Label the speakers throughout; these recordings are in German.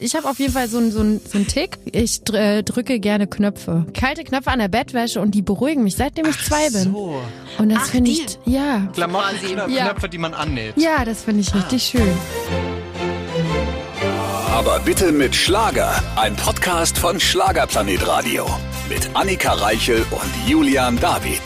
Speaker 1: Ich habe auf jeden Fall so einen so einen- so einen Tick. Ich dr äh, drücke gerne Knöpfe. Kalte Knöpfe an der Bettwäsche und die beruhigen mich, seitdem ich zwei bin.
Speaker 2: So.
Speaker 1: Und das
Speaker 3: Ach,
Speaker 1: finde ich, ja.
Speaker 2: Klamottenknöpfe,
Speaker 1: Ja.
Speaker 2: Knöpfe, die man annäht.
Speaker 1: Ja, das finde ich richtig schön.
Speaker 4: Aber bitte mit Schlager. Ein Podcast von Schlagerplanet Radio. Mit Annika Reichel und Julian David.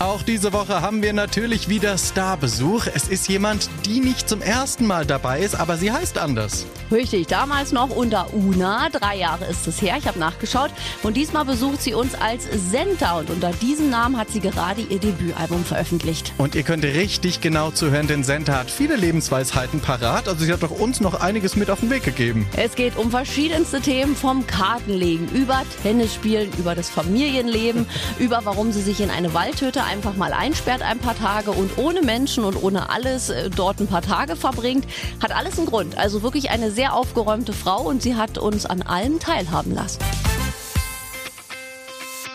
Speaker 2: Auch diese Woche haben wir natürlich wieder Starbesuch. Es ist jemand, die nicht zum ersten Mal dabei ist, aber sie heißt anders.
Speaker 3: Richtig, damals noch unter Una. Drei Jahre ist es her, ich habe nachgeschaut. Und diesmal besucht sie uns als Senta. Und unter diesem Namen hat sie gerade ihr Debütalbum veröffentlicht.
Speaker 2: Und ihr könnt richtig genau zuhören, denn Senta hat viele Lebensweisheiten parat. Also sie hat doch uns noch einiges mit auf den Weg gegeben.
Speaker 3: Es geht um verschiedenste Themen, vom Kartenlegen über Tennisspielen, über das Familienleben, über warum sie sich in eine Waldhütte einfach mal einsperrt ein paar Tage und ohne Menschen und ohne alles äh, dort ein paar Tage verbringt. Hat alles einen Grund. Also wirklich eine sehr aufgeräumte Frau und sie hat uns an allem teilhaben lassen.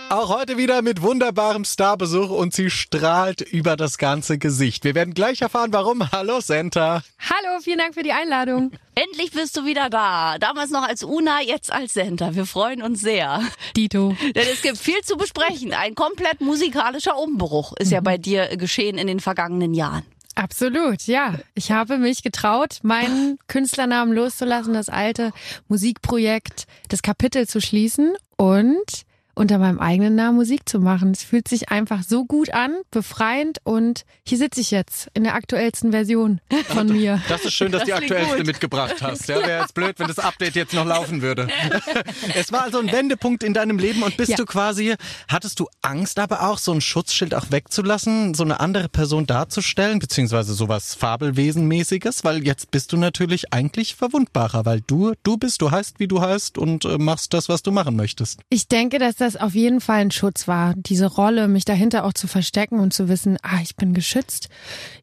Speaker 2: Auch heute wieder mit wunderbarem Starbesuch und sie strahlt über das ganze Gesicht. Wir werden gleich erfahren, warum. Hallo Senta.
Speaker 1: Hallo, vielen Dank für die Einladung.
Speaker 3: Endlich bist du wieder da. Damals noch als Una, jetzt als Senta. Wir freuen uns sehr.
Speaker 1: Dito.
Speaker 3: Denn es gibt viel zu besprechen. Ein komplett musikalischer Umbruch ist ja bei dir geschehen in den vergangenen Jahren.
Speaker 1: Absolut, ja. Ich habe mich getraut, meinen Künstlernamen loszulassen, das alte Musikprojekt, das Kapitel zu schließen und unter meinem eigenen Namen Musik zu machen. Es fühlt sich einfach so gut an, befreiend und hier sitze ich jetzt in der aktuellsten Version von mir.
Speaker 2: Das ist schön, dass
Speaker 3: Das
Speaker 2: die aktuellste
Speaker 3: gut.
Speaker 2: mitgebracht hast. Ja, wäre jetzt blöd, wenn das Update jetzt noch laufen würde. Es war also ein Wendepunkt in deinem Leben und bist
Speaker 1: Ja.
Speaker 2: du quasi, hattest du Angst aber auch, so ein Schutzschild auch wegzulassen, so eine andere Person darzustellen, beziehungsweise sowas Fabelwesenmäßiges, weil jetzt bist du natürlich eigentlich verwundbarer, weil du, du bist, du heißt, wie du heißt und äh, machst das, was du machen möchtest.
Speaker 1: Ich denke, dass das auf jeden Fall ein Schutz war, diese Rolle, mich dahinter auch zu verstecken und zu wissen, ah, ich bin geschützt.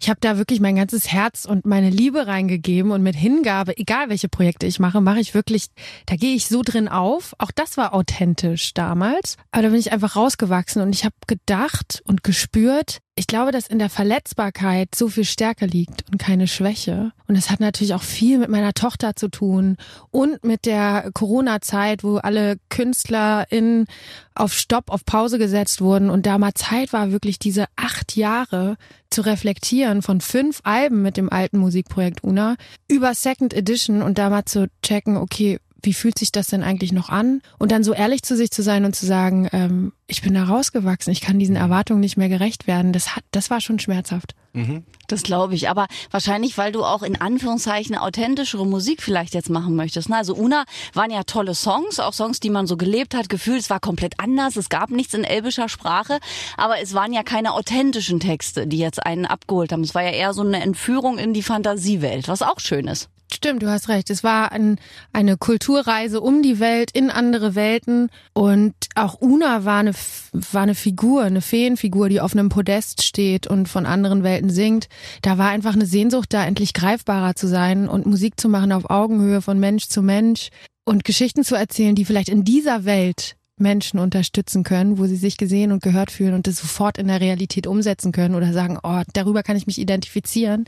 Speaker 1: Ich habe da wirklich mein ganzes Herz und meine Liebe reingegeben und mit Hingabe, egal welche Projekte ich mache, mache ich wirklich, da gehe ich so drin auf. Auch das war authentisch damals, aber da bin ich einfach rausgewachsen und ich habe gedacht und gespürt, ich glaube, dass in der Verletzbarkeit so viel Stärke liegt und keine Schwäche. Und es hat natürlich auch viel mit meiner Tochter zu tun und mit der Corona-Zeit, wo alle KünstlerInnen auf Stopp, auf Pause gesetzt wurden und da mal Zeit war, wirklich diese acht Jahre zu reflektieren von fünf Alben mit dem alten Musikprojekt Una über Second Edition und da mal zu checken, okay, wie fühlt sich das denn eigentlich noch an? Und dann so ehrlich zu sich zu sein und zu sagen, ähm, ich bin da rausgewachsen, ich kann diesen Erwartungen nicht mehr gerecht werden. Das hat, das war schon schmerzhaft.
Speaker 3: Das glaube ich. Aber wahrscheinlich, weil du auch in Anführungszeichen authentischere Musik vielleicht jetzt machen möchtest. Ne? Also Una waren ja tolle Songs, auch Songs, die man so gelebt hat, gefühlt, es war komplett anders, es gab nichts in elbischer Sprache, aber es waren ja keine authentischen Texte, die jetzt einen abgeholt haben. Es war ja eher so eine Entführung in die Fantasiewelt, was auch schön ist.
Speaker 1: Stimmt, du hast recht. Es war ein, eine Kulturreise um die Welt, in andere Welten. Und auch Una war eine, war eine Figur, eine Feenfigur, die auf einem Podest steht und von anderen Welten singt. Da war einfach eine Sehnsucht da, endlich greifbarer zu sein und Musik zu machen auf Augenhöhe von Mensch zu Mensch und Geschichten zu erzählen, die vielleicht in dieser Welt Menschen unterstützen können, wo sie sich gesehen und gehört fühlen und das sofort in der Realität umsetzen können oder sagen, oh, darüber kann ich mich identifizieren.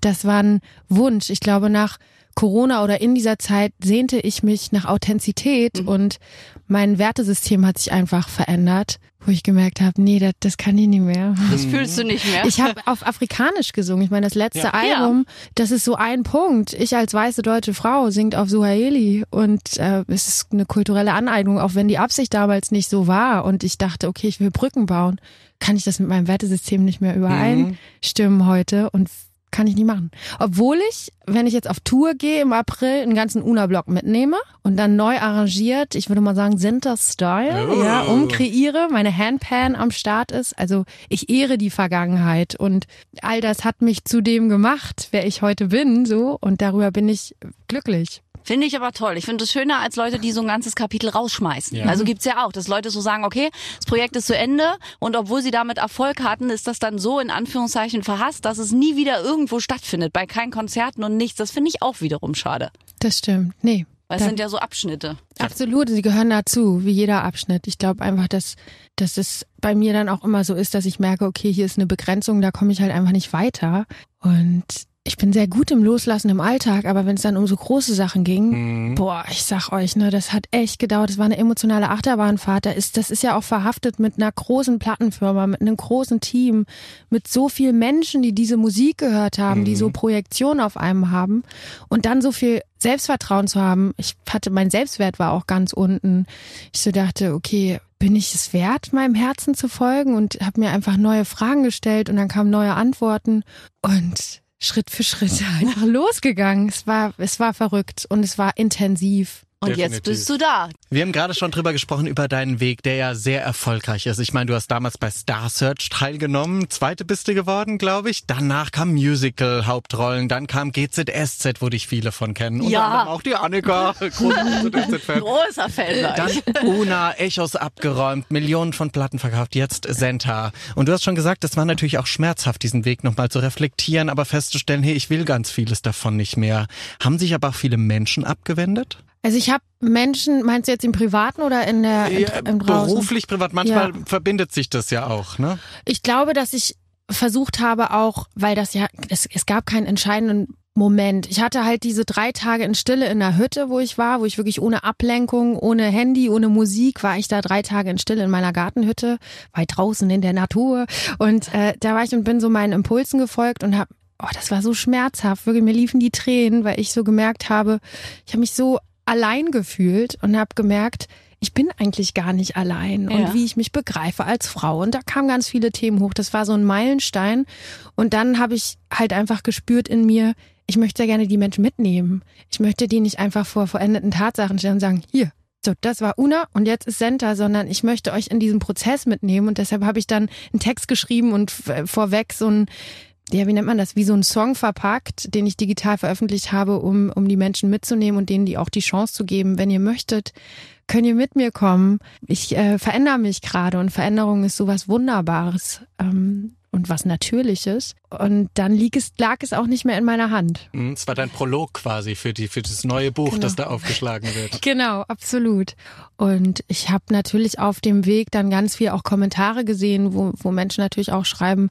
Speaker 1: Das war ein Wunsch. Ich glaube, nach Corona oder in dieser Zeit sehnte ich mich nach Authentizität und mein Wertesystem hat sich einfach verändert, wo ich gemerkt habe, nee, das, das kann ich nicht mehr.
Speaker 3: Das fühlst du nicht mehr.
Speaker 1: Ich habe auf Afrikanisch gesungen. Ich meine, das letzte
Speaker 2: Ja.
Speaker 1: Album, das ist so ein Punkt. Ich als weiße deutsche Frau singt auf Suaheli und äh, es ist eine kulturelle Aneignung, auch wenn die Absicht damals nicht so war. Und ich dachte, okay, ich will Brücken bauen. Kann ich das mit meinem Wertesystem nicht mehr übereinstimmen heute und kann ich nie machen. Obwohl ich, wenn ich jetzt auf Tour gehe im April, einen ganzen Una-Block mitnehme und dann neu arrangiert, ich würde mal sagen, Center-Style,
Speaker 2: Oh.
Speaker 1: ja, umkreiere, meine Handpan am Start ist. Also ich ehre die Vergangenheit und all das hat mich zu dem gemacht, wer ich heute bin, so. Und darüber bin ich glücklich.
Speaker 3: Finde ich aber toll. Ich finde es schöner als Leute, die so ein ganzes Kapitel rausschmeißen.
Speaker 2: Ja.
Speaker 3: Also gibt's ja auch, dass Leute so sagen, okay, das Projekt ist zu Ende und obwohl sie damit Erfolg hatten, ist das dann so in Anführungszeichen verhasst, dass es nie wieder irgendwo stattfindet, bei keinen Konzerten und nichts. Das finde ich auch wiederum schade.
Speaker 1: Das stimmt. Nee.
Speaker 3: Weil es sind ja so Abschnitte.
Speaker 1: Absolut, sie gehören dazu, wie jeder Abschnitt. Ich glaube einfach, dass, dass es bei mir dann auch immer so ist, dass ich merke, okay, hier ist eine Begrenzung, da komme ich halt einfach nicht weiter. Und ich bin sehr gut im Loslassen im Alltag, aber wenn es dann um so große Sachen ging,
Speaker 2: Mhm.
Speaker 1: boah, ich sag euch, ne, das hat echt gedauert. Das war eine emotionale Achterbahnfahrt. Da ist, das ist ja auch verhaftet mit einer großen Plattenfirma, mit einem großen Team, mit so vielen Menschen, die diese Musik gehört haben, die so Projektion auf einem haben und dann so viel Selbstvertrauen zu haben. Ich hatte, mein Selbstwert war auch ganz unten. Ich so dachte, okay, bin ich es wert, meinem Herzen zu folgen und habe mir einfach neue Fragen gestellt und dann kamen neue Antworten und Schritt für Schritt einfach losgegangen. Es war, es war verrückt und es war intensiv.
Speaker 3: Und
Speaker 2: Definitiv.
Speaker 3: jetzt bist du da.
Speaker 2: Wir haben gerade schon drüber gesprochen, über deinen Weg, der ja sehr erfolgreich ist. Ich meine, du hast damals bei Star Search teilgenommen, zweite bist du geworden, glaube ich. Danach kam Musical-Hauptrollen, dann kam GZSZ, wo dich viele von kennen. Unter
Speaker 3: Ja.
Speaker 2: auch die Annika, großer GZSZ-Fan.
Speaker 3: Großer Fan.
Speaker 2: Dann Una, Echos abgeräumt, Millionen von Platten verkauft, jetzt Senta. Und du hast schon gesagt, es war natürlich auch schmerzhaft, diesen Weg nochmal zu reflektieren, aber festzustellen, hey, ich will ganz vieles davon nicht mehr. Haben sich aber auch viele Menschen abgewendet?
Speaker 1: Also ich habe Menschen, meinst du jetzt im Privaten oder in der in,
Speaker 2: Ja,
Speaker 1: im draußen?
Speaker 2: beruflich, privat, manchmal
Speaker 1: Ja.
Speaker 2: verbindet sich das ja auch, ne?
Speaker 1: Ich glaube, dass ich versucht habe auch, weil das ja, es, es gab keinen entscheidenden Moment. Ich hatte halt diese drei Tage in Stille in der Hütte, wo ich war, wo ich wirklich ohne Ablenkung, ohne Handy, ohne Musik, war ich da drei Tage in Stille in meiner Gartenhütte, weit draußen in der Natur. Und äh, da war ich und bin so meinen Impulsen gefolgt und hab Oh, das war so schmerzhaft. Wirklich, mir liefen die Tränen, weil ich so gemerkt habe, ich habe mich so allein gefühlt und habe gemerkt, ich bin eigentlich gar nicht allein
Speaker 3: Ja.
Speaker 1: und wie ich mich begreife als Frau. Und da kamen ganz viele Themen hoch. Das war so ein Meilenstein. Und dann habe ich halt einfach gespürt in mir, ich möchte ja gerne die Menschen mitnehmen. Ich möchte die nicht einfach vor verendeten Tatsachen stellen und sagen, hier, so, das war Una und jetzt ist Senta, sondern ich möchte euch in diesen Prozess mitnehmen. Und deshalb habe ich dann einen Text geschrieben und f- vorweg so ein ja, wie nennt man das, wie so ein Song verpackt, den ich digital veröffentlicht habe, um, um die Menschen mitzunehmen und denen die auch die Chance zu geben, wenn ihr möchtet, könnt ihr mit mir kommen. Ich äh, verändere mich gerade und Veränderung ist sowas Wunderbares ähm, und was Natürliches. Und dann lieg es, lag es auch nicht mehr in meiner Hand.
Speaker 2: Mhm, Es war dein Prolog quasi für die für das neue Buch,
Speaker 1: Genau.
Speaker 2: das da aufgeschlagen wird.
Speaker 1: Genau, absolut. Und ich habe natürlich auf dem Weg dann ganz viel auch Kommentare gesehen, wo, wo Menschen natürlich auch schreiben,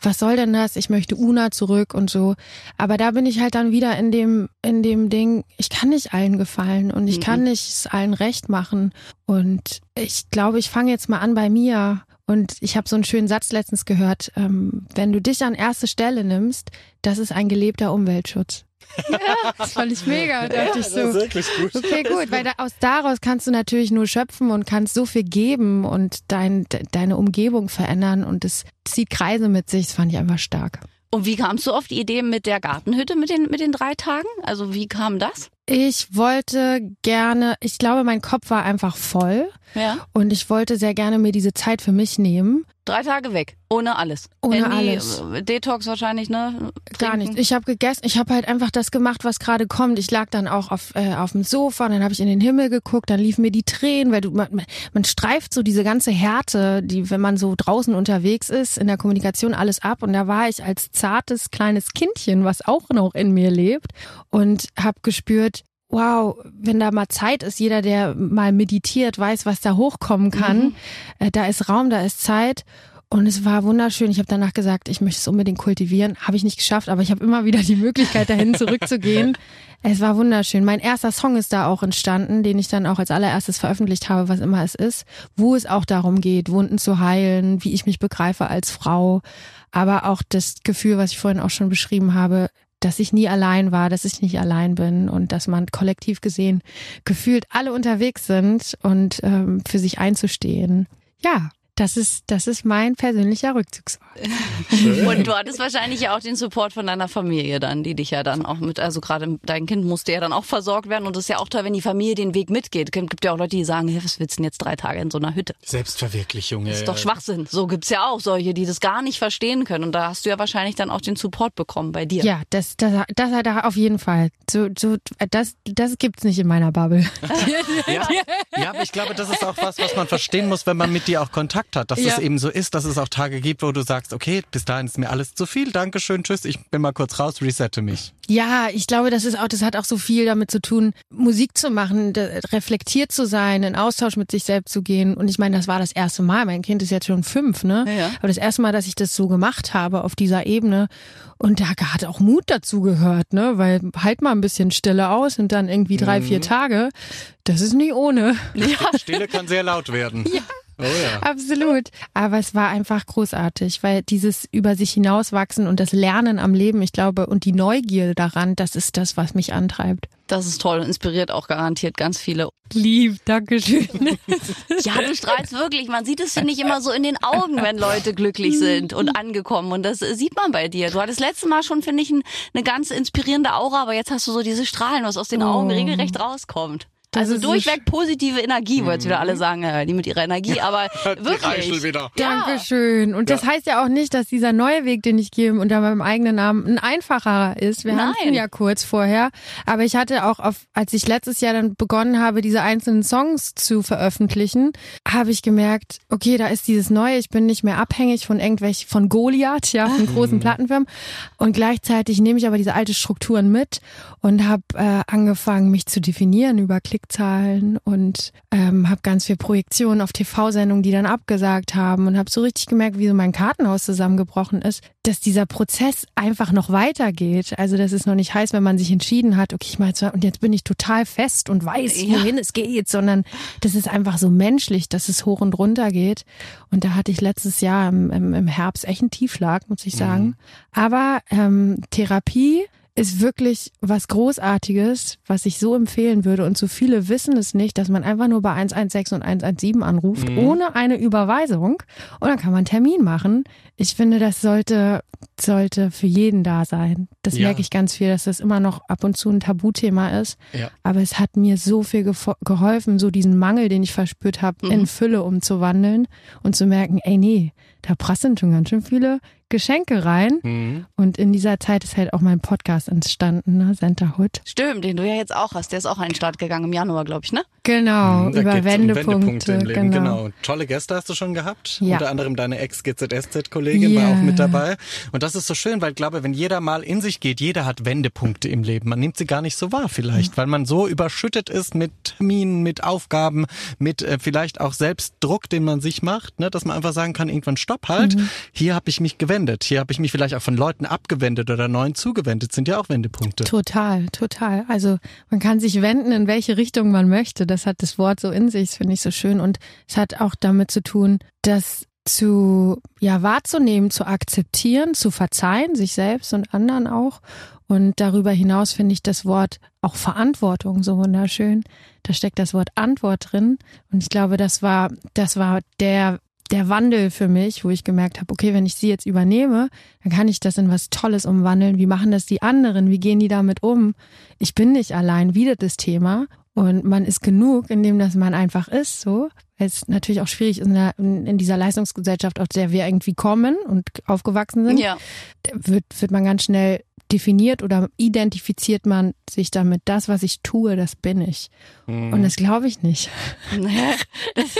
Speaker 1: was soll denn das? Ich möchte Una zurück und so. Aber da bin ich halt dann wieder in dem, in dem Ding, ich kann nicht allen gefallen und ich kann nicht es allen recht machen. Und ich glaube, ich fange jetzt mal an bei mir. Und ich habe so einen schönen Satz letztens gehört, ähm, wenn du dich an erste Stelle nimmst, das ist ein gelebter Umweltschutz. das fand ich mega, dachte ich so.
Speaker 2: wirklich gut.
Speaker 1: Okay, gut, weil da, aus daraus kannst du natürlich nur schöpfen und kannst so viel geben und dein, de, deine Umgebung verändern und es zieht Kreise mit sich. Das fand ich einfach stark.
Speaker 3: Und wie kamst du auf die Idee mit der Gartenhütte mit den, mit den drei Tagen? Also wie kam das?
Speaker 1: Ich wollte gerne, ich glaube, mein Kopf war einfach voll
Speaker 3: Ja.
Speaker 1: und ich wollte sehr gerne mir diese Zeit für mich nehmen.
Speaker 3: Drei Tage weg. Ohne alles.
Speaker 1: Ohne
Speaker 3: Handy,
Speaker 1: alles.
Speaker 3: äh, Detox wahrscheinlich, ne?
Speaker 1: Gar
Speaker 3: Trinken.
Speaker 1: nicht. Ich habe gegessen. Ich habe halt einfach das gemacht, was gerade kommt. Ich lag dann auch auf, äh, auf dem Sofa, dann habe ich in den Himmel geguckt, dann liefen mir die Tränen, weil du man, man- man streift so diese ganze Härte, die wenn man so draußen unterwegs ist in der Kommunikation alles ab und da war ich als zartes kleines Kindchen, was auch noch in mir lebt und habe gespürt, wow, wenn da mal Zeit ist, jeder, der mal meditiert, weiß, was da hochkommen kann. Äh, da ist Raum, da ist Zeit. Und es war wunderschön. Ich habe danach gesagt, ich möchte es unbedingt kultivieren. Habe ich nicht geschafft, aber ich habe immer wieder die Möglichkeit, dahin zurückzugehen. Es war wunderschön. Mein erster Song ist da auch entstanden, den ich dann auch als allererstes veröffentlicht habe, was immer es ist, wo es auch darum geht, Wunden zu heilen, wie ich mich begreife als Frau, aber auch das Gefühl, was ich vorhin auch schon beschrieben habe, dass ich nie allein war, dass ich nicht allein bin und dass man kollektiv gesehen gefühlt alle unterwegs sind und ähm, für sich einzustehen. Ja, das ist, das ist mein persönlicher Rückzugsort.
Speaker 3: Und du hattest wahrscheinlich ja auch den Support von deiner Familie dann, die dich ja dann auch mit, also gerade dein Kind musste ja dann auch versorgt werden und es ist ja auch toll, wenn die Familie den Weg mitgeht. Es gibt ja auch Leute, die sagen, hey, was willst du denn jetzt drei Tage in so einer Hütte?
Speaker 2: Selbstverwirklichung.
Speaker 3: Das ist doch Schwachsinn. So gibt's ja auch solche, die das gar nicht verstehen können. Und da hast du ja wahrscheinlich dann auch den Support bekommen bei dir.
Speaker 1: Ja, das, das, das hat er auf jeden Fall. So, so, das, das gibt's nicht in meiner Bubble.
Speaker 2: Ja, ja, aber ich glaube, das ist auch was, was man verstehen muss, wenn man mit dir auch Kontakt geklappt hat, dass
Speaker 1: Ja.
Speaker 2: es eben so ist, dass es auch Tage gibt, wo du sagst, okay, bis dahin ist mir alles zu viel, Dankeschön, tschüss, ich bin mal kurz raus, resette mich.
Speaker 1: Ja, ich glaube, das ist auch, das hat auch so viel damit zu tun, Musik zu machen, reflektiert zu sein, in Austausch mit sich selbst zu gehen. Und ich meine, das war das erste Mal. Mein Kind ist jetzt schon fünf, ne?
Speaker 3: Ja, ja.
Speaker 1: Aber das erste Mal, dass ich das so gemacht habe auf dieser Ebene. Und da hat auch Mut dazu gehört, ne? Weil halt mal ein bisschen Stille aus und dann irgendwie drei, vier Tage. Das ist nicht ohne.
Speaker 2: Stille kann sehr laut werden. Ja. Oh ja.
Speaker 1: Absolut. Aber es war einfach großartig, weil dieses über sich hinauswachsen und das Lernen am Leben, ich glaube, und die Neugier daran, das ist das, was mich antreibt.
Speaker 3: Das ist toll und inspiriert auch garantiert ganz viele.
Speaker 1: Lieb, Dankeschön.
Speaker 3: Ja, du strahlst wirklich. Man sieht es, finde ich, immer so in den Augen, wenn Leute glücklich sind und angekommen. Und das sieht man bei dir. Du hattest letztes Mal schon, finde ich, ein, eine ganz inspirierende Aura, aber jetzt hast du so diese Strahlen, was aus den Augen
Speaker 1: Oh.
Speaker 3: regelrecht rauskommt.
Speaker 1: Das
Speaker 3: also durchweg positive Energie, wo jetzt wieder alle sagen, äh, die mit ihrer Energie, aber wirklich.
Speaker 2: wieder.
Speaker 3: Ja.
Speaker 1: Dankeschön. Und das heißt ja auch nicht, dass dieser neue Weg, den ich gehe unter meinem eigenen Namen, ein einfacher ist. Wir hatten ja kurz vorher. Aber ich hatte auch, auf, als ich letztes Jahr dann begonnen habe, diese einzelnen Songs zu veröffentlichen, habe ich gemerkt, okay, da ist dieses Neue. Ich bin nicht mehr abhängig von irgendwelchen, von Goliath, ja, von großen Plattenfirmen. Und gleichzeitig nehme ich aber diese alte Strukturen mit und habe äh, angefangen, mich zu definieren über Klickzahlen und ähm, habe ganz viel Projektionen auf TV-Sendungen, die dann abgesagt haben und habe so richtig gemerkt, wie so mein Kartenhaus zusammengebrochen ist, dass dieser Prozess einfach noch weitergeht. Also dass es noch nicht heißt, wenn man sich entschieden hat, okay, ich mache jetzt und jetzt bin ich total fest und weiß,
Speaker 3: Ja.
Speaker 1: wohin es geht, sondern das ist einfach so menschlich, dass es hoch und runter geht. Und da hatte ich letztes Jahr im, im, im Herbst echt einen Tiefschlag, muss ich sagen. Aber ähm, Therapie ist wirklich was Großartiges, was ich so empfehlen würde. Und so viele wissen es nicht, dass man einfach nur bei 116 und 117 anruft, ohne eine Überweisung. Und dann kann man einen Termin machen. Ich finde, das sollte, sollte für jeden da sein. Das
Speaker 2: Ja.
Speaker 1: merke ich ganz viel, dass das immer noch ab und zu ein Tabuthema ist.
Speaker 2: Ja.
Speaker 1: Aber es hat mir so viel geholfen, so diesen Mangel, den ich verspürt habe, in Fülle umzuwandeln und zu merken, ey nee, da prasseln schon ganz schön viele Geschenke rein.
Speaker 2: Mhm.
Speaker 1: Und in dieser Zeit ist halt auch mein Podcast entstanden, ne? Centerhood.
Speaker 3: Stimmt, den du ja jetzt auch hast. Der ist auch an den Start gegangen im Januar, glaube ich, ne?
Speaker 1: Genau,
Speaker 2: Mhm, Da
Speaker 1: über
Speaker 2: um
Speaker 1: Wendepunkte.
Speaker 2: im Leben.
Speaker 1: genau.
Speaker 2: Genau. Tolle Gäste hast du schon gehabt.
Speaker 1: Ja.
Speaker 2: Unter anderem deine Ex-GZSZ-Kollegin war
Speaker 1: Ja.
Speaker 2: auch mit dabei. Und das ist so schön, weil ich glaube, wenn jeder mal in sich geht, jeder hat Wendepunkte im Leben. Man nimmt sie gar nicht so wahr vielleicht, weil man so überschüttet ist mit Terminen, mit Aufgaben, mit äh, vielleicht auch Selbstdruck, den man sich macht, ne? dass man einfach sagen kann, irgendwann stopp halt.
Speaker 1: Mhm.
Speaker 2: Hier habe ich mich gewendet. Hier habe ich mich vielleicht auch von Leuten abgewendet oder neuen zugewendet. Sind ja auch Wendepunkte.
Speaker 1: Total, total. Also man kann sich wenden, in welche Richtung man möchte. Das hat das Wort so in sich, das finde ich so schön. Und es hat auch damit zu tun, das zu, ja, wahrzunehmen, zu akzeptieren, zu verzeihen, sich selbst und anderen auch. Und darüber hinaus finde ich das Wort auch Verantwortung so wunderschön. Da steckt das Wort Antwort drin. Und ich glaube, das war, das war der, der Wandel für mich, wo ich gemerkt habe, okay, wenn ich sie jetzt übernehme, dann kann ich das in was Tolles umwandeln. Wie machen das die anderen? Wie gehen die damit um? Ich bin nicht allein, wieder das Thema. Und man ist genug, indem dass man einfach ist, so. Weil es natürlich auch schwierig ist in, der, in dieser Leistungsgesellschaft, aus der wir irgendwie kommen und aufgewachsen sind
Speaker 3: Ja.
Speaker 1: wird, wird man ganz schnell definiert oder identifiziert man sich damit, das, was ich tue, das bin ich. Und das glaube ich nicht.
Speaker 3: Das,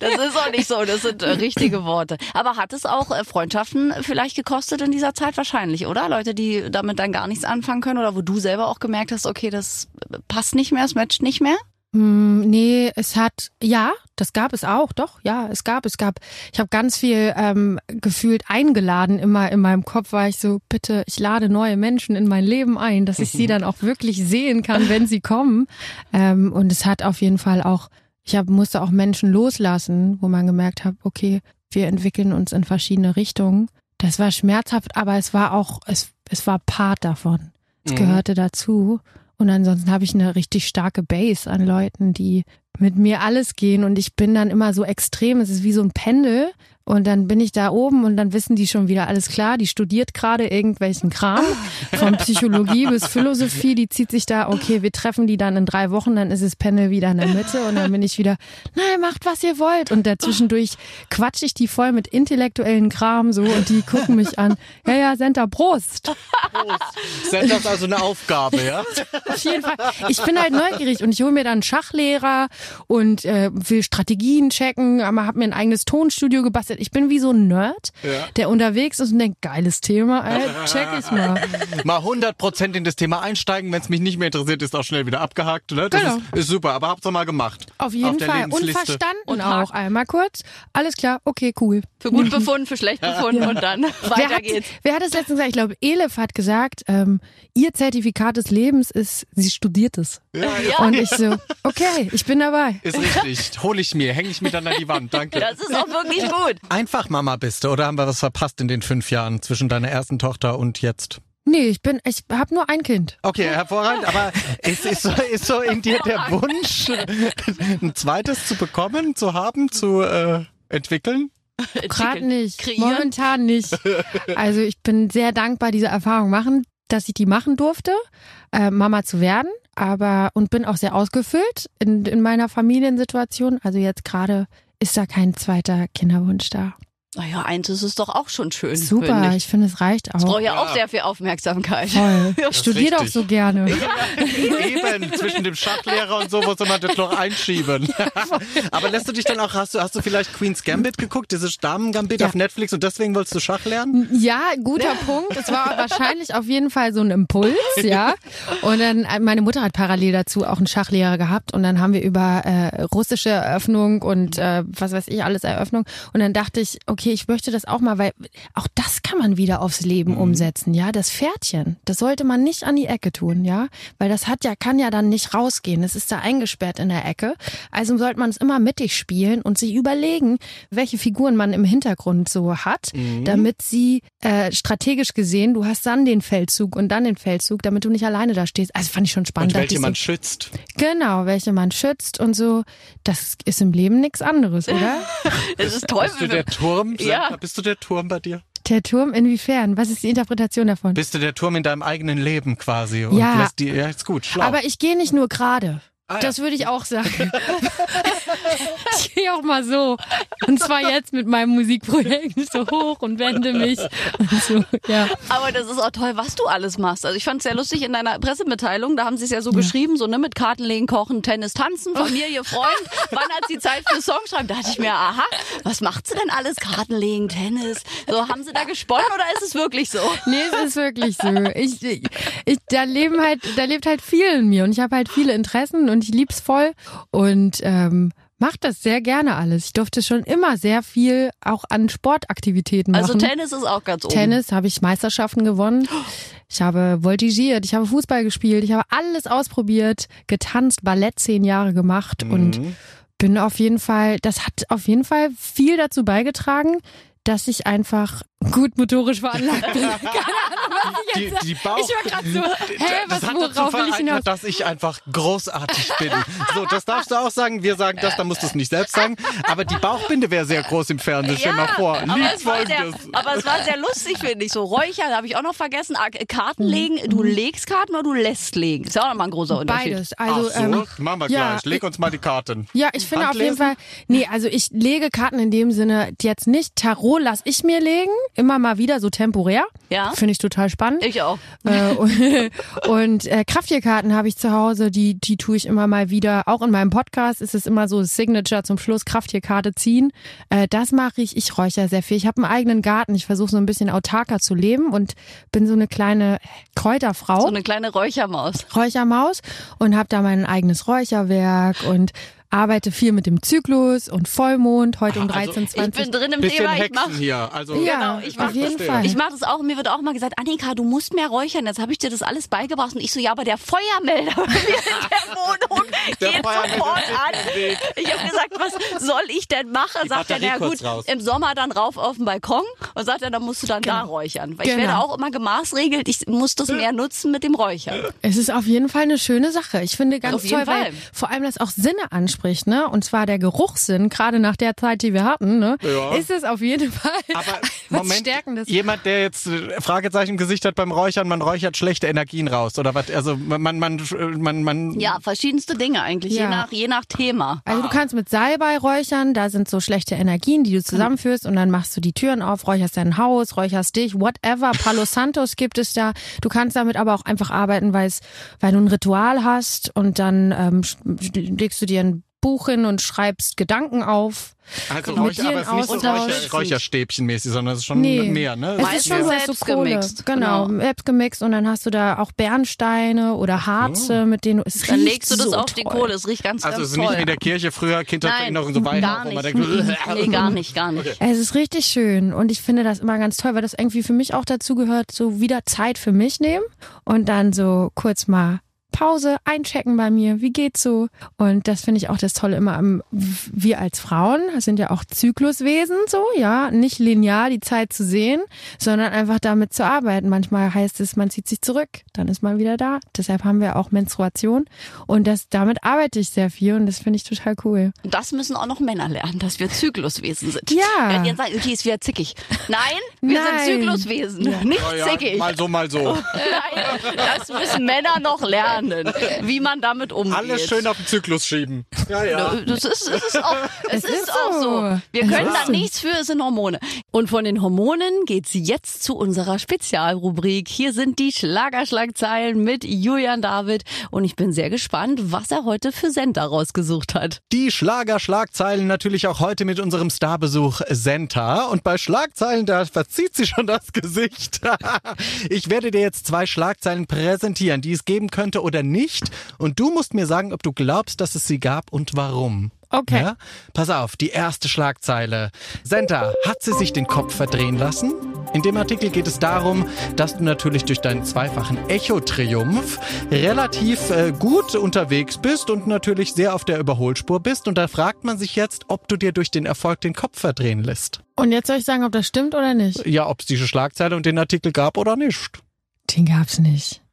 Speaker 3: das ist auch nicht so, das sind äh, richtige Worte. Aber hat es auch äh, Freundschaften vielleicht gekostet in dieser Zeit wahrscheinlich, oder? Leute, die damit dann gar nichts anfangen können oder wo du selber auch gemerkt hast, okay, das äh, passt nicht mehr, es matcht nicht mehr?
Speaker 1: Hm, nee, es hat, ja, das gab es auch, doch, ja, es gab, es gab, ich habe ganz viel ähm, gefühlt eingeladen, immer in meinem Kopf war ich so, bitte, ich lade neue Menschen in mein Leben ein, dass ich sie dann auch wirklich sehen kann, wenn sie kommen. Ähm, und es hat auf jeden Fall auch, ich hab, musste auch Menschen loslassen, wo man gemerkt hat, okay, wir entwickeln uns in verschiedene Richtungen. Das war schmerzhaft, aber es war auch, es, es war Part davon. Es
Speaker 2: Mhm.
Speaker 1: gehörte dazu. Und ansonsten habe ich eine richtig starke Base an Leuten, die mit mir alles gehen. Und ich bin dann immer so extrem. Es ist wie so ein Pendel, Und dann bin ich da oben und dann wissen die schon wieder, alles klar, die studiert gerade irgendwelchen Kram, von Psychologie bis Philosophie, die zieht sich da, okay, wir treffen die dann in drei Wochen, dann ist das Panel wieder in der Mitte und dann bin ich wieder, nein, macht was ihr wollt. Und dazwischendurch quatsche ich die voll mit intellektuellen Kram so und die gucken mich an. Ja, ja, Senta, Prost.
Speaker 2: Sind das also eine Aufgabe, ja?
Speaker 1: Auf jeden Fall. Ich bin halt neugierig und ich hole mir dann einen Schachlehrer und äh, will Strategien checken, aber habe mir ein eigenes Tonstudio gebastelt. Ich bin wie so ein Nerd,
Speaker 2: Ja.
Speaker 1: der unterwegs ist und denkt, geiles Thema, ey, check ich mal.
Speaker 2: Mal 100% in das Thema einsteigen, wenn es mich nicht mehr interessiert, ist auch schnell wieder abgehakt. Ne? Das
Speaker 1: Genau.
Speaker 2: ist, ist super, aber habt's doch mal gemacht.
Speaker 1: Auf jeden
Speaker 2: der
Speaker 1: Fall. Und verstanden
Speaker 3: Und
Speaker 1: auch. Einmal kurz. Alles klar, okay, cool.
Speaker 3: Für gut befunden, für schlecht befunden und dann
Speaker 1: Wer
Speaker 3: weiter
Speaker 1: hat,
Speaker 3: geht's.
Speaker 1: wer hat es letztens gesagt? Ich glaube, Elif hat gesagt, ähm, ihr Zertifikat des Lebens ist, sie studiert es.
Speaker 3: Ja.
Speaker 1: Und ich so, okay, ich bin dabei.
Speaker 2: Ist richtig. Hol ich mir, hänge ich mir dann an die Wand. Danke.
Speaker 3: Das ist auch wirklich gut.
Speaker 2: Einfach Mama bist du, oder haben wir was verpasst in den fünf Jahren zwischen deiner ersten Tochter und jetzt?
Speaker 1: Nee, ich bin, ich habe nur ein Kind.
Speaker 2: Okay, hervorragend, aber ist, ist, so, ist so in dir der Wunsch, ein zweites zu bekommen, zu haben, zu äh, entwickeln?
Speaker 1: Gerade nicht.
Speaker 3: Kreieren.
Speaker 1: Momentan nicht. Also ich bin sehr dankbar, diese Erfahrung machen, dass ich die machen durfte, äh, Mama zu werden. Aber und bin auch sehr ausgefüllt in, in meiner Familiensituation. Also jetzt gerade ist da kein zweiter Kinderwunsch da.
Speaker 3: Naja, eins ist es doch auch schon schön.
Speaker 1: Super,
Speaker 3: finde ich.
Speaker 1: ich finde es reicht
Speaker 3: Ich brauche
Speaker 1: auch.
Speaker 3: ja auch sehr viel Aufmerksamkeit.
Speaker 1: Voll. Ich studiere doch so gerne.
Speaker 2: Eben, zwischen dem Schachlehrer und so muss man das noch einschieben. Aber lässt du dich dann auch, hast du, hast du vielleicht Queen's Gambit geguckt, dieses Damen-Gambit
Speaker 1: Ja.
Speaker 2: auf Netflix und deswegen wolltest du Schach lernen?
Speaker 1: Ja, guter Punkt. Es war wahrscheinlich auf jeden Fall so ein Impuls, ja. Und dann, äh, meine Mutter hat parallel dazu auch einen Schachlehrer gehabt und dann haben wir über äh, russische Eröffnung und äh, was weiß ich alles Eröffnung. Und dann dachte ich, okay, ich möchte das auch mal, weil auch das kann man wieder aufs Leben umsetzen, ja. Das Pferdchen, das sollte man nicht an die Ecke tun, ja. Weil das hat ja, kann ja dann nicht rausgehen. Es ist da eingesperrt in der Ecke. Also sollte man es immer mittig spielen und sich überlegen, welche Figuren man im Hintergrund so hat, damit sie äh, strategisch gesehen, du hast dann den Feldzug und dann den Feldzug, damit du nicht alleine da stehst. Also fand ich schon spannend.
Speaker 2: Und welche man
Speaker 1: so,
Speaker 2: schützt.
Speaker 1: genau, welche man schützt und so. Das ist im Leben nichts anderes, oder?
Speaker 3: Es ist toll.
Speaker 2: Bist du der Turm?
Speaker 3: Ja.
Speaker 2: Bist du der Turm bei dir?
Speaker 1: Der Turm inwiefern? Was ist die Interpretation davon?
Speaker 2: Bist du der Turm in deinem eigenen Leben quasi? Und
Speaker 1: Ja.
Speaker 2: lässt die, ja, ist gut, schlau.
Speaker 1: Aber ich gehe nicht nur gerade.
Speaker 2: Ah, ja.
Speaker 1: Das würde ich auch sagen. ich gehe auch mal so. Und zwar jetzt mit meinem Musikprojekt so hoch und wende mich und so. Ja.
Speaker 3: Aber das ist auch toll, was du alles machst. Also ich fand es sehr lustig in deiner Pressemitteilung, da haben sie es ja so geschrieben, so ne, mit Kartenlegen, Kochen, Tennis, Tanzen, Familie, Freund. Wann hat sie Zeit für Songschreiben? Da dachte ich mir, aha, was macht sie denn alles? Kartenlegen, Tennis. So, haben sie da gesponnen oder ist es wirklich so?
Speaker 1: Nee, es ist wirklich so. Ich, ich, ich, da leben halt, da lebt halt viel in mir und ich habe halt viele Interessen und ich lieb's voll und ähm, mach das sehr gerne alles. Ich durfte schon immer sehr viel auch an Sportaktivitäten machen.
Speaker 3: Also Tennis ist auch ganz oben.
Speaker 1: Tennis habe ich Meisterschaften gewonnen. Ich habe voltigiert, ich habe Fußball gespielt, ich habe alles ausprobiert, getanzt, Ballett zehn Jahre gemacht und bin auf jeden Fall, das hat auf jeden Fall viel dazu beigetragen, dass ich einfach gut motorisch veranlagt bin. Keine Ahnung, was ich
Speaker 2: die,
Speaker 1: jetzt sag.
Speaker 2: die Bauch,
Speaker 1: Ich war gerade so, hä, was,
Speaker 2: das hat
Speaker 1: worauf will ich hinaus?
Speaker 2: dass ich einfach großartig bin. So, das darfst du auch sagen. Wir sagen das, dann musst du es nicht selbst sagen. Aber die Bauchbinde wäre sehr groß im Fernsehen. Stell dir mal vor.
Speaker 3: aber es, war sehr,
Speaker 2: folgendes.
Speaker 3: aber es war sehr lustig, finde ich. So Räucher, habe ich auch noch vergessen. Ah,
Speaker 1: Mhm.
Speaker 3: Karten legen, du legst Karten oder du lässt legen. Ist ja auch nochmal ein großer Unterschied.
Speaker 1: Beides. Also,
Speaker 2: Ach so,
Speaker 1: ähm,
Speaker 2: machen wir
Speaker 1: ja,
Speaker 2: gleich. Leg uns mal die Karten.
Speaker 1: Ja, ich finde auf jeden
Speaker 2: Handlesen?
Speaker 1: Fall, nee, also ich lege Karten in dem Sinne jetzt nicht. Tarot lasse ich mir legen, immer mal wieder so temporär.
Speaker 3: Ja.
Speaker 1: Finde ich total spannend.
Speaker 3: Ich auch.
Speaker 1: Äh, und und äh, Krafttierkarten habe ich zu Hause, die, die tue ich immer mal wieder. Auch in meinem Podcast ist es immer so Signature zum Schluss, Krafttierkarte ziehen. Äh, das mache ich. Ich räuchere sehr viel. Ich habe einen eigenen Garten. Ich versuche so ein bisschen autarker zu leben und bin so eine kleine Kräuterfrau.
Speaker 3: So eine kleine Räuchermaus.
Speaker 1: Räuchermaus und habe da mein eigenes Räucherwerk und arbeite viel mit dem Zyklus und Vollmond, heute um
Speaker 2: Also,
Speaker 1: 13,
Speaker 3: Ich
Speaker 1: 20.
Speaker 3: bin drin im Thema. Ich mach,
Speaker 2: hier. Also,
Speaker 1: ja,
Speaker 3: genau, ich
Speaker 1: auf
Speaker 3: mach-
Speaker 1: jeden. Fall.
Speaker 3: ich mache das auch. Mir wird auch mal gesagt, Annika, du musst mehr räuchern. Jetzt habe ich dir das alles beigebracht. Und ich so, ja, aber der Feuermelder bei mir in der Wohnung
Speaker 2: Der
Speaker 3: geht
Speaker 2: Feuermelder
Speaker 3: sofort an. Ich habe gesagt, was soll ich denn machen?
Speaker 2: Die
Speaker 3: Sagt er, na gut,
Speaker 2: kurz raus.
Speaker 3: im Sommer dann rauf auf den Balkon. Und sagt er, dann musst du dann da räuchern. Weil ich
Speaker 1: Genau.
Speaker 3: werde auch immer gemaßregelt. Ich muss das mehr nutzen mit dem Räuchern.
Speaker 1: Es ist auf jeden Fall eine schöne Sache. Ich finde ganz
Speaker 3: Auf jeden
Speaker 1: toll, weil vor allem das auch Sinne anspricht. Anspricht, ne, und zwar der Geruchssinn, gerade nach der Zeit, die wir hatten, ne,
Speaker 2: Ja.
Speaker 1: ist es auf jeden Fall
Speaker 2: Aber
Speaker 1: was
Speaker 2: Moment,
Speaker 1: Stärkendes.
Speaker 2: jemand, der jetzt äh, Fragezeichen im Gesicht hat beim Räuchern, man räuchert schlechte Energien raus oder was? Also man, man, man, man, man
Speaker 3: Ja, verschiedenste Dinge eigentlich,
Speaker 1: Ja.
Speaker 3: je, nach, je nach Thema.
Speaker 1: Also du kannst mit Salbei räuchern, da sind so schlechte Energien, die du zusammenführst und dann machst du die Türen auf, räucherst dein Haus, räucherst dich, whatever. Palo Santos gibt es da. Du kannst damit aber auch einfach arbeiten, weil es, weil du ein Ritual hast und dann ähm, legst du dir ein Buch hin und schreibst Gedanken auf.
Speaker 2: also. Räucher, aber es ist nicht so Räucher. Räucherstäbchen-mäßig, sondern es ist schon
Speaker 1: Nee.
Speaker 2: mehr, ne?
Speaker 1: Es
Speaker 3: Meistens
Speaker 1: ist schon, so
Speaker 3: selbst
Speaker 1: Kohle.
Speaker 3: gemixt,
Speaker 1: Genau,
Speaker 3: genau.
Speaker 1: selbst gemixt und dann hast du da auch Bernsteine oder Harze, mit denen du es
Speaker 3: Dann legst du das
Speaker 1: so
Speaker 3: auf die
Speaker 1: toll.
Speaker 3: Kohle, es riecht ganz,
Speaker 2: Also es
Speaker 3: ganz
Speaker 2: ist nicht
Speaker 3: toll.
Speaker 2: wie in der Kirche früher Kindheitserinnerung so
Speaker 3: gar
Speaker 2: wo man denkt,
Speaker 3: nee, gar nicht, gar nicht.
Speaker 1: Es ist richtig schön und ich finde das immer ganz toll, weil das irgendwie für mich auch dazu gehört, so wieder Zeit für mich nehmen und dann so kurz mal Pause, einchecken bei mir, wie geht's so? Und das finde ich auch das Tolle immer am, wir als Frauen sind ja auch Zykluswesen so, ja, nicht linear die Zeit zu sehen, sondern einfach damit zu arbeiten. Manchmal heißt es, man zieht sich zurück, dann ist man wieder da. Deshalb haben wir auch Menstruation und das, damit arbeite ich sehr viel und das finde ich total cool.
Speaker 3: Und das müssen auch noch Männer lernen, dass wir Zykluswesen sind.
Speaker 1: Ja.
Speaker 3: Wenn die jetzt sagen, die ist wieder zickig. Nein, wir
Speaker 1: Nein.
Speaker 3: sind Zykluswesen, nicht
Speaker 2: oh ja,
Speaker 3: zickig.
Speaker 2: mal so, mal so.
Speaker 3: Nein, das müssen Männer noch lernen, wie man damit umgeht.
Speaker 2: Alles schön auf den Zyklus schieben. Ja, ja.
Speaker 3: Das ist, es ist auch, es
Speaker 1: Es
Speaker 3: ist
Speaker 1: ist
Speaker 3: auch
Speaker 1: so.
Speaker 3: so. Wir können
Speaker 1: ist
Speaker 3: da nichts für, es sind Hormone. Und von den Hormonen geht's jetzt zu unserer Spezialrubrik. Hier sind die Schlagerschlagzeilen mit Julian David. Und ich bin sehr gespannt, was er heute für Sender rausgesucht hat.
Speaker 2: Die Schlagerschlagzeilen natürlich auch heute mit unserem Starbesuch Senta. Und bei Schlagzeilen, da verzieht sie schon das Gesicht. ich werde dir jetzt zwei Schlagzeilen präsentieren, die es geben könnte oder nicht. Und du musst mir sagen, ob du glaubst, dass es sie gab und warum.
Speaker 1: Okay.
Speaker 2: Ja? Pass auf, die erste Schlagzeile. Senta, hat sie sich den Kopf verdrehen lassen? In dem Artikel geht es darum, dass du natürlich durch deinen zweifachen Echo-Triumph relativ äh, gut unterwegs bist und natürlich sehr auf der Überholspur bist. Und da fragt man sich jetzt, ob du dir durch den Erfolg den Kopf verdrehen lässt.
Speaker 1: Und jetzt soll ich sagen, ob das stimmt oder nicht?
Speaker 2: Ja, ob es diese Schlagzeile und den Artikel gab oder nicht.
Speaker 1: Den gab's nicht.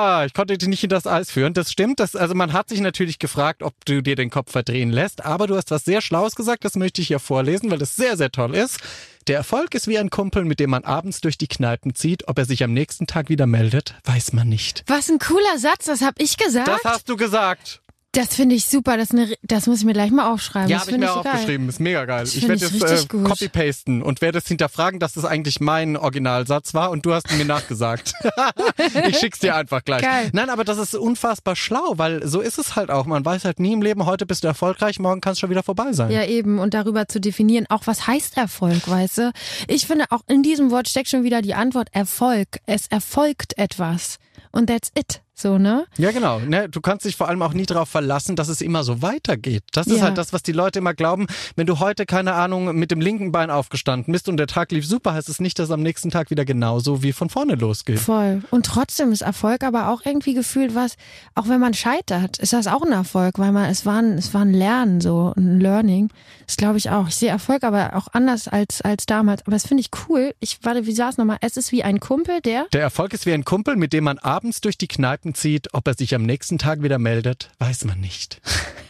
Speaker 2: Ah, ich konnte dich nicht in das Eis führen. Das stimmt. Das, also man hat sich natürlich gefragt, ob du dir den Kopf verdrehen lässt. Aber du hast was sehr Schlaues gesagt. Das möchte ich hier vorlesen, weil das sehr, sehr toll ist. Der Erfolg ist wie ein Kumpel, mit dem man abends durch die Kneipen zieht. Ob er sich am nächsten Tag wieder meldet, weiß man nicht.
Speaker 1: Was ein cooler Satz, das habe ich gesagt.
Speaker 2: Das hast du gesagt.
Speaker 1: Das finde ich super. Das, eine, das muss ich mir gleich mal aufschreiben.
Speaker 2: Ja,
Speaker 1: das
Speaker 2: habe ich mir
Speaker 1: so
Speaker 2: auch
Speaker 1: geil.
Speaker 2: aufgeschrieben. Ist mega geil.
Speaker 1: Das
Speaker 2: Ich werde
Speaker 1: ich richtig
Speaker 2: äh, copy-pasten und werde es hinterfragen, dass das eigentlich mein Originalsatz war und du hast mir nachgesagt. ich schick's dir einfach gleich.
Speaker 1: Geil.
Speaker 2: Nein, aber das ist unfassbar schlau, weil so ist es halt auch. Man weiß halt nie im Leben, heute bist du erfolgreich, morgen kann es schon wieder vorbei sein.
Speaker 1: Ja, eben. Und darüber zu definieren, auch was heißt Erfolg, weißt du? Ich finde, auch in diesem Wort steckt schon wieder die Antwort Erfolg. Es erfolgt etwas. Und that's it. So, ne?
Speaker 2: Ja, genau. Ne, du kannst dich vor allem auch nie darauf verlassen, dass es immer so weitergeht. Das ist
Speaker 1: Ja.
Speaker 2: halt das, was die Leute immer glauben. Wenn du heute, keine Ahnung, mit dem linken Bein aufgestanden bist und der Tag lief super, heißt es nicht, dass es am nächsten Tag wieder genauso wie von vorne losgeht.
Speaker 1: Voll. Und trotzdem ist Erfolg aber auch irgendwie gefühlt was, auch wenn man scheitert, ist das auch ein Erfolg, weil man, es war ein, es war ein Lernen, so ein Learning. Das glaube ich auch. Ich sehe Erfolg aber auch anders als, als damals. Aber das finde ich cool. Ich, warte, wie sah es nochmal? Es ist wie ein Kumpel, der
Speaker 2: Der Erfolg ist wie ein Kumpel, mit dem man abends durch die Kneipen zieht. Ob er sich am nächsten Tag wieder meldet, weiß man nicht.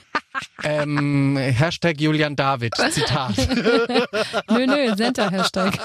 Speaker 2: ähm, Hashtag Julian David, Zitat.
Speaker 1: Nö, nö, Center-Hashtag.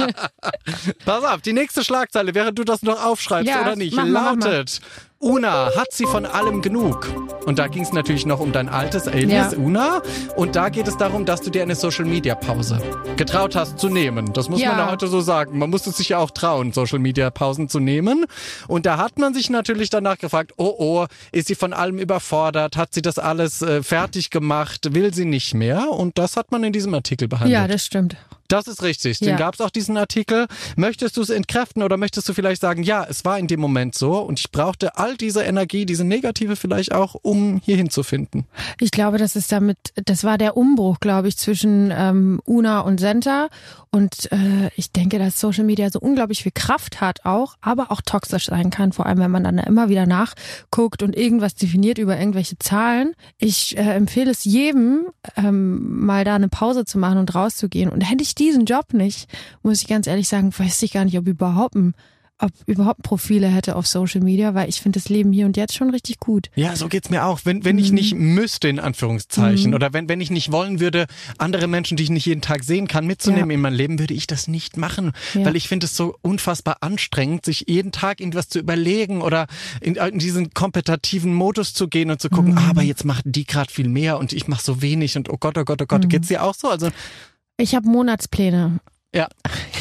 Speaker 2: Pass auf, die nächste Schlagzeile, während du das noch aufschreibst
Speaker 1: Ja,
Speaker 2: oder nicht,
Speaker 1: mach mal, mach
Speaker 2: lautet Una, hat sie von allem genug? Und da ging es natürlich noch um dein altes Alias
Speaker 1: Ja.
Speaker 2: Una. Und da geht es darum, dass du dir eine Social-Media-Pause getraut hast zu nehmen. Das muss
Speaker 1: Ja.
Speaker 2: man ja heute so sagen. Man musste sich ja auch trauen, Social-Media-Pausen zu nehmen. Und da hat man sich natürlich danach gefragt, oh oh, ist sie von allem überfordert? Hat sie das alles äh, fertig gemacht? Will sie nicht mehr? Und das hat man in diesem Artikel behandelt.
Speaker 1: Ja, das stimmt.
Speaker 2: Das ist richtig. Den
Speaker 1: Ja.
Speaker 2: gab es auch diesen Artikel. Möchtest du es entkräften oder möchtest du vielleicht sagen, ja, es war in dem Moment so und ich brauchte all diese Energie, diese negative vielleicht auch, um hier hinzufinden?
Speaker 1: Ich glaube, das ist damit, das war der Umbruch, glaube ich, zwischen ähm, Una und Senta. Und äh, ich denke, dass Social Media so unglaublich viel Kraft hat auch, aber auch toxisch sein kann, vor allem wenn man dann immer wieder nachguckt und irgendwas definiert über irgendwelche Zahlen. Ich äh, empfehle es jedem, ähm, mal da eine Pause zu machen und rauszugehen. Und hätte ich diesen Job nicht, muss ich ganz ehrlich sagen, weiß ich gar nicht, ob überhaupt ein ob überhaupt Profile hätte auf Social Media, weil ich finde das Leben hier und jetzt schon richtig gut.
Speaker 2: Ja, so geht's mir auch. Wenn, wenn ich
Speaker 1: Mhm.
Speaker 2: nicht müsste, in Anführungszeichen, oder wenn, wenn ich nicht wollen würde, andere Menschen, die ich nicht jeden Tag sehen kann, mitzunehmen
Speaker 1: Ja.
Speaker 2: in mein Leben, würde ich das nicht machen.
Speaker 1: Ja.
Speaker 2: Weil ich finde es so unfassbar anstrengend, sich jeden Tag irgendwas zu überlegen oder in, in diesen kompetitiven Modus zu gehen und zu gucken,
Speaker 1: Mhm.
Speaker 2: ah, aber jetzt macht die gerade viel mehr und ich mache so wenig und oh Gott, oh Gott, oh
Speaker 1: Mhm.
Speaker 2: Gott. Geht's dir auch so? Also,
Speaker 1: Ich habe Monatspläne.
Speaker 2: ja.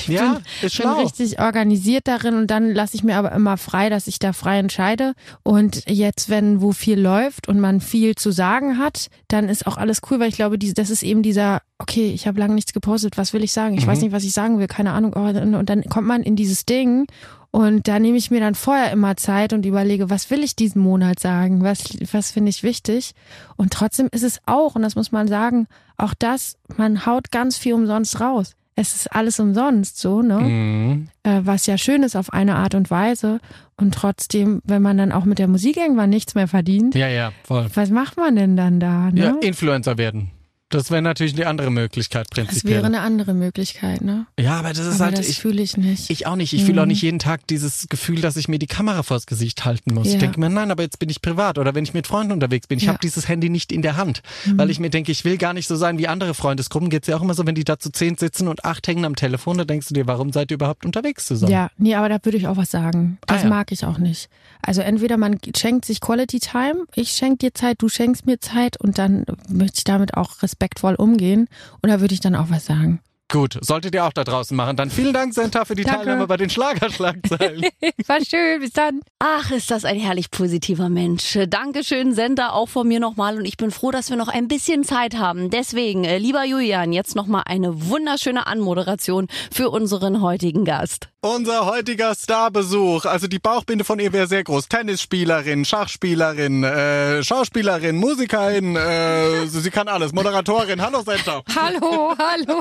Speaker 2: Ja, ist
Speaker 1: Ich bin richtig organisiert darin und dann lasse ich mir aber immer frei, dass ich da frei entscheide. Und jetzt, wenn wo viel läuft und man viel zu sagen hat, dann ist auch alles cool, weil ich glaube, die- das ist eben dieser, okay, ich habe lange nichts gepostet, was will ich sagen? Ich weiß nicht, was ich sagen will, keine Ahnung. Oh, Und dann kommt man in dieses Ding und da nehme ich mir dann vorher immer Zeit und überlege, was will ich diesen Monat sagen? Was, was finde ich wichtig? Und trotzdem ist es auch, und das muss man sagen, auch das, man haut ganz viel umsonst raus. Es ist alles umsonst, so, ne?
Speaker 2: Mhm.
Speaker 1: äh, was ja schön ist auf eine Art und Weise. Und trotzdem, wenn man dann auch mit der Musik irgendwann nichts mehr verdient,
Speaker 2: Ja, ja, voll.
Speaker 1: was macht man denn dann da? Ne?
Speaker 2: Ja, Influencer werden. Das wäre natürlich die andere Möglichkeit
Speaker 1: das
Speaker 2: prinzipiell.
Speaker 1: wäre eine andere Möglichkeit, ne?
Speaker 2: ja, aber das ist
Speaker 1: Aber
Speaker 2: halt,
Speaker 1: das
Speaker 2: ich,
Speaker 1: fühle ich nicht.
Speaker 2: Ich auch nicht. Ich fühle auch
Speaker 1: Mhm.
Speaker 2: nicht jeden Tag dieses Gefühl, dass ich mir die Kamera vors Gesicht halten muss. Ich
Speaker 1: Ja.
Speaker 2: denke mir, nein, aber jetzt bin ich privat oder wenn ich mit Freunden unterwegs bin. Ich
Speaker 1: Ja. Mhm.
Speaker 2: habe dieses Handy nicht in der Hand, weil ich mir denke, ich will gar nicht so sein wie andere Freundesgruppen. Geht's ja auch immer so, wenn die da zu zehn sitzen und acht hängen am Telefon, da denkst du dir, warum seid ihr überhaupt unterwegs zusammen?
Speaker 1: Ja, nee, aber da würde ich auch was sagen. Das
Speaker 2: Ah, ja.
Speaker 1: mag ich auch nicht. Also entweder man schenkt sich Quality Time, ich schenke dir Zeit, du schenkst mir Zeit und dann möchte ich damit auch respektvoll umgehen da würde ich dann auch was sagen.
Speaker 2: Gut, solltet ihr auch da draußen machen. Dann vielen Dank, Senta, für die
Speaker 1: Danke.
Speaker 2: Teilnahme bei den Schlagerschlagzeilen.
Speaker 1: War schön, bis dann.
Speaker 3: Ach, ist das ein herrlich positiver Mensch. Dankeschön, Sender, auch von mir nochmal. Und ich bin froh, dass wir noch ein bisschen Zeit haben. Deswegen, äh, lieber Julian, jetzt nochmal eine wunderschöne Anmoderation für unseren heutigen Gast.
Speaker 2: Unser heutiger Starbesuch, also die Bauchbinde von ihr wäre sehr groß. Tennisspielerin, Schachspielerin, äh, Schauspielerin, Musikerin, äh, sie kann alles. Moderatorin, hallo Senta.
Speaker 1: Hallo, hallo.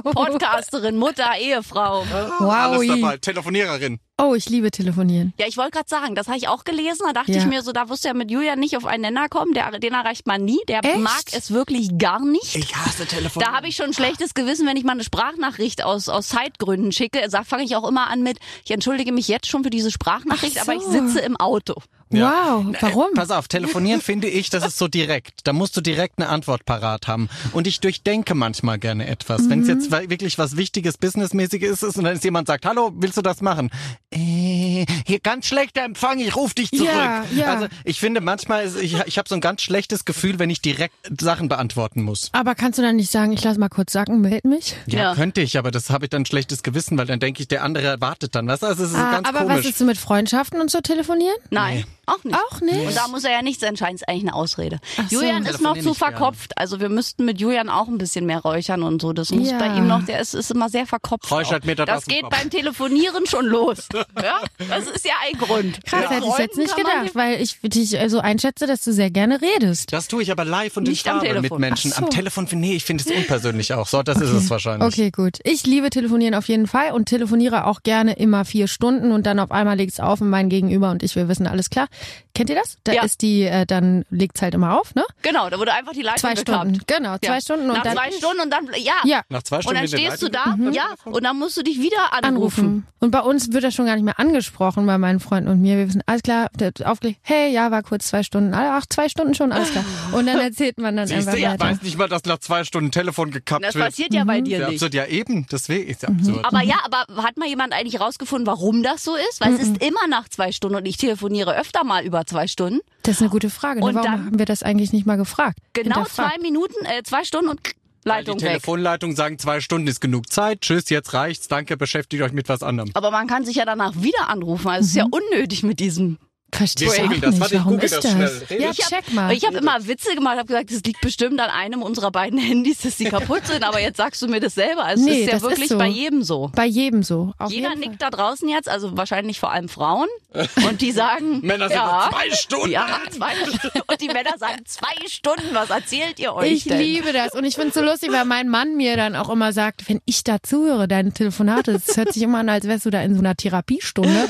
Speaker 3: Podcasterin, Mutter, Ehefrau.
Speaker 1: Wow.
Speaker 2: Alles dabei. Telefoniererin.
Speaker 1: Oh, ich liebe telefonieren.
Speaker 3: Ja, ich wollte gerade sagen, das habe ich auch gelesen. Da dachte
Speaker 1: Ja.
Speaker 3: ich mir so, da wirst du ja mit Julian nicht auf einen Nenner kommen. Der, den erreicht man nie. Der
Speaker 1: Echt?
Speaker 3: mag es wirklich gar nicht.
Speaker 2: Ich hasse Telefon.
Speaker 3: Da habe ich schon ein schlechtes Gewissen, wenn ich mal eine Sprachnachricht aus, aus Zeitgründen schicke. Da fange ich auch immer an mit, ich entschuldige mich jetzt schon für diese Sprachnachricht,
Speaker 1: Ach so.
Speaker 3: aber ich sitze im Auto.
Speaker 1: Wow, warum?
Speaker 2: Äh, pass auf, telefonieren finde ich, das ist so direkt. Da musst du direkt eine Antwort parat haben. Und ich durchdenke manchmal gerne etwas. Wenn es
Speaker 1: Mhm.
Speaker 2: jetzt wirklich was Wichtiges, Businessmäßiges ist und dann ist jemand sagt, hallo, willst du das machen? Äh, hier ganz schlechter Empfang, ich rufe dich zurück.
Speaker 1: Ja, ja.
Speaker 2: Also ich finde manchmal, ist, ich, ich habe so ein ganz schlechtes Gefühl, wenn ich direkt Sachen beantworten muss.
Speaker 1: Aber kannst du dann nicht sagen, ich lass mal kurz sacken, meld mich?
Speaker 2: Ja,
Speaker 3: Ja.
Speaker 2: könnte ich, aber das habe ich dann ein schlechtes Gewissen, weil dann denke ich, der andere wartet dann. Du, also es ist
Speaker 1: Ah,
Speaker 2: ganz
Speaker 1: aber
Speaker 2: komisch.
Speaker 1: was ist mit Freundschaften und so telefonieren?
Speaker 3: Nein, auch nicht.
Speaker 1: Auch nicht?
Speaker 3: Und da muss er ja nichts entscheiden, ist eigentlich eine Ausrede.
Speaker 1: Ach so.
Speaker 3: Julian ist noch zu verkopft. Also wir müssten mit Julian auch ein bisschen mehr räuchern und so. Das muss
Speaker 1: Ja.
Speaker 3: bei ihm noch, der ist, ist immer sehr verkopft.
Speaker 2: Räuchert
Speaker 3: auch.
Speaker 2: mir das
Speaker 3: das geht beim Telefonieren schon los. ja, das ist ja ein Grund.
Speaker 1: Krass,
Speaker 3: Ja.
Speaker 1: hätte ich jetzt nicht gedacht, weil ich dich so einschätze, dass du sehr gerne redest.
Speaker 2: Das tue ich aber live und
Speaker 3: Nicht
Speaker 2: in
Speaker 3: am
Speaker 2: Farbe mit. Menschen.
Speaker 1: So.
Speaker 2: Am Telefon, finde nee, ich finde es unpersönlich auch. So, das ist es wahrscheinlich.
Speaker 1: Okay, gut. Ich liebe telefonieren auf jeden Fall und telefoniere auch gerne immer vier Stunden und dann auf einmal legt's auf und mein Gegenüber und ich, wir wissen alles klar. Kennt ihr das? Da
Speaker 3: Ja.
Speaker 1: ist die, äh, dann legt's halt immer auf, ne?
Speaker 3: Genau, da wurde einfach die Leitung
Speaker 1: Zwei
Speaker 3: gekappt.
Speaker 1: Stunden. Genau, zwei
Speaker 3: Ja.
Speaker 1: Stunden und
Speaker 3: Nach
Speaker 1: dann
Speaker 3: zwei Stunden und dann, ja.
Speaker 1: Ja.
Speaker 2: Nach zwei
Speaker 3: Und
Speaker 2: Stunden
Speaker 3: dann
Speaker 2: in der
Speaker 3: stehst du da, ja, und dann musst du dich wieder anrufen.
Speaker 1: anrufen. Und bei uns wird das schon gar nicht mehr angesprochen bei meinen Freunden und mir. Wir wissen, alles klar, aufgelegt, hey, ja, war kurz zwei Stunden. Ach, zwei Stunden schon, alles klar. Und dann erzählt man dann
Speaker 2: Siehst
Speaker 1: einfach
Speaker 2: du, ich
Speaker 1: weiter.
Speaker 2: weiß nicht mal, dass nach zwei Stunden Telefon gekappt
Speaker 3: Das
Speaker 2: wird.
Speaker 3: passiert ja bei
Speaker 1: Mhm.
Speaker 3: dir
Speaker 2: ja,
Speaker 3: nicht.
Speaker 2: absurd. Ja, eben. Deswegen ist
Speaker 1: Mhm.
Speaker 2: absurd.
Speaker 3: Aber ja, aber hat mal jemand eigentlich rausgefunden, warum das so ist? Weil es ist immer nach zwei Stunden und ich telefoniere öfter mal über zwei Stunden.
Speaker 1: Das ist eine gute Frage. Ne?
Speaker 3: Und
Speaker 1: Warum
Speaker 3: dann-
Speaker 1: haben wir das eigentlich nicht mal gefragt?
Speaker 3: Genau zwei Minuten, äh, zwei Stunden und
Speaker 2: Weil
Speaker 3: Leitung
Speaker 2: die
Speaker 3: weg.
Speaker 2: Telefonleitungen sagen, zwei Stunden ist genug Zeit. Tschüss, jetzt reicht's. Danke, beschäftigt euch mit was anderem.
Speaker 3: Aber man kann sich ja danach wieder anrufen. Also es ist ja unnötig mit diesem.
Speaker 1: Verstehe ich
Speaker 2: googeln das.
Speaker 1: nicht.
Speaker 2: Warte, ich
Speaker 1: Warum
Speaker 2: google
Speaker 1: ist
Speaker 2: das
Speaker 1: das?
Speaker 2: schnell. Rede.
Speaker 1: Ja,
Speaker 3: Ich hab-
Speaker 1: check mal.
Speaker 3: Ich habe immer Witze gemacht, habe gesagt, es liegt bestimmt an einem unserer beiden Handys, dass sie kaputt sind. Aber jetzt sagst du mir das selber. Es
Speaker 1: Nee,
Speaker 3: ist ja
Speaker 1: das ist
Speaker 3: wirklich
Speaker 1: so.
Speaker 3: bei jedem so.
Speaker 1: Bei jedem so. Auf
Speaker 3: Jeder
Speaker 1: jeden Fall.
Speaker 3: nickt da draußen jetzt, also wahrscheinlich vor allem Frauen. Und die sagen,
Speaker 2: Männer sind
Speaker 3: ja,
Speaker 2: zwei Stunden.
Speaker 3: Ja, zwei Stunden. Und die Männer sagen, zwei Stunden, was erzählt ihr euch
Speaker 1: Ich
Speaker 3: denn?
Speaker 1: liebe das und ich finde es so lustig, weil mein Mann mir dann auch immer sagt, wenn ich da zuhöre, deine Telefonate, das hört sich immer an, als wärst du da in so einer Therapiestunde.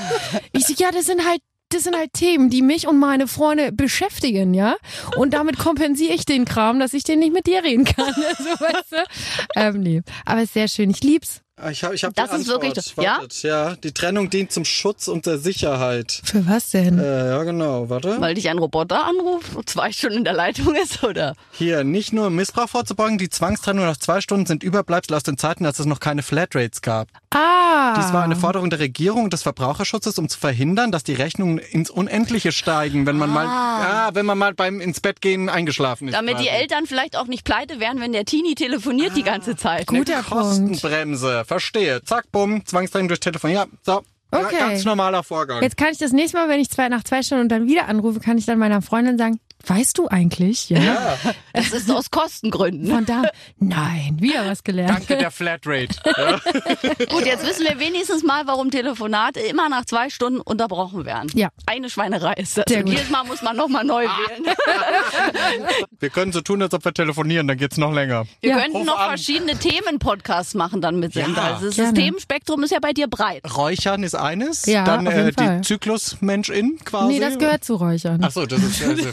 Speaker 1: Ich so, ja, das sind halt das sind halt Themen, die mich und meine Freunde beschäftigen, ja. Und damit kompensiere ich den Kram, dass ich den nicht mit dir reden kann. Also, weißt du? ähm, nee. Aber es ist sehr schön. Ich lieb's.
Speaker 2: Ich habe ich hab
Speaker 3: Das
Speaker 2: die
Speaker 3: ist wirklich
Speaker 2: Antwort.
Speaker 3: das- ja?
Speaker 2: Wartet, ja? Die Trennung dient zum Schutz und der Sicherheit.
Speaker 1: Für was denn?
Speaker 2: Äh, ja, genau, warte.
Speaker 3: Weil dich ein Roboter anruft und zwei Stunden in der Leitung ist, oder?
Speaker 2: Hier, nicht nur Missbrauch vorzubeugen, die Zwangstrennung nach zwei Stunden sind Überbleibsel aus den Zeiten, als es noch keine Flatrates gab.
Speaker 1: ah.
Speaker 2: Dies war eine Forderung der Regierung und des Verbraucherschutzes, um zu verhindern, dass die Rechnungen ins Unendliche steigen, wenn man mal, ja, wenn man mal beim ins Bett gehen eingeschlafen ist.
Speaker 3: Damit die
Speaker 2: quasi.
Speaker 3: Eltern vielleicht auch nicht pleite werden, wenn der Teenie telefoniert die ganze Zeit.
Speaker 1: Guter
Speaker 2: Eine
Speaker 1: Punkt.
Speaker 2: Verstehe. Zack, bumm, Zwangstrennung durch Telefon. Ja, so. Ja,
Speaker 1: Okay.
Speaker 2: ganz normaler Vorgang.
Speaker 1: Jetzt kann ich das nächste Mal, wenn ich zwei, nach zwei Stunden und dann wieder anrufe, kann ich dann meiner Freundin sagen, weißt du eigentlich? Ja.
Speaker 3: Das ist aus Kostengründen.
Speaker 1: Von da, nein, wieder was gelernt.
Speaker 2: Danke der Flatrate. Ja.
Speaker 3: Gut, jetzt wissen wir wenigstens mal, warum Telefonate immer nach zwei Stunden unterbrochen werden.
Speaker 1: Ja.
Speaker 3: Eine Schweinerei ist das.
Speaker 1: Sehr
Speaker 3: Und
Speaker 1: gut.
Speaker 3: jedes Mal muss man nochmal neu wählen.
Speaker 2: Wir können so tun, als ob wir telefonieren, dann geht's noch länger.
Speaker 3: Wir
Speaker 1: Ja.
Speaker 3: könnten
Speaker 2: Ruf
Speaker 3: noch
Speaker 2: an.
Speaker 3: verschiedene Themen-Podcasts machen dann mit Sender.
Speaker 2: Ja,
Speaker 3: also das
Speaker 1: gerne.
Speaker 3: Themenspektrum ist ja bei dir breit.
Speaker 2: Räuchern ist eines,
Speaker 1: Ja,
Speaker 2: dann
Speaker 1: auf jeden
Speaker 2: äh,
Speaker 1: Fall.
Speaker 2: die Zyklusmenschin quasi.
Speaker 1: Nee, das gehört zu Räuchern.
Speaker 2: Ach so, das ist, ja, ich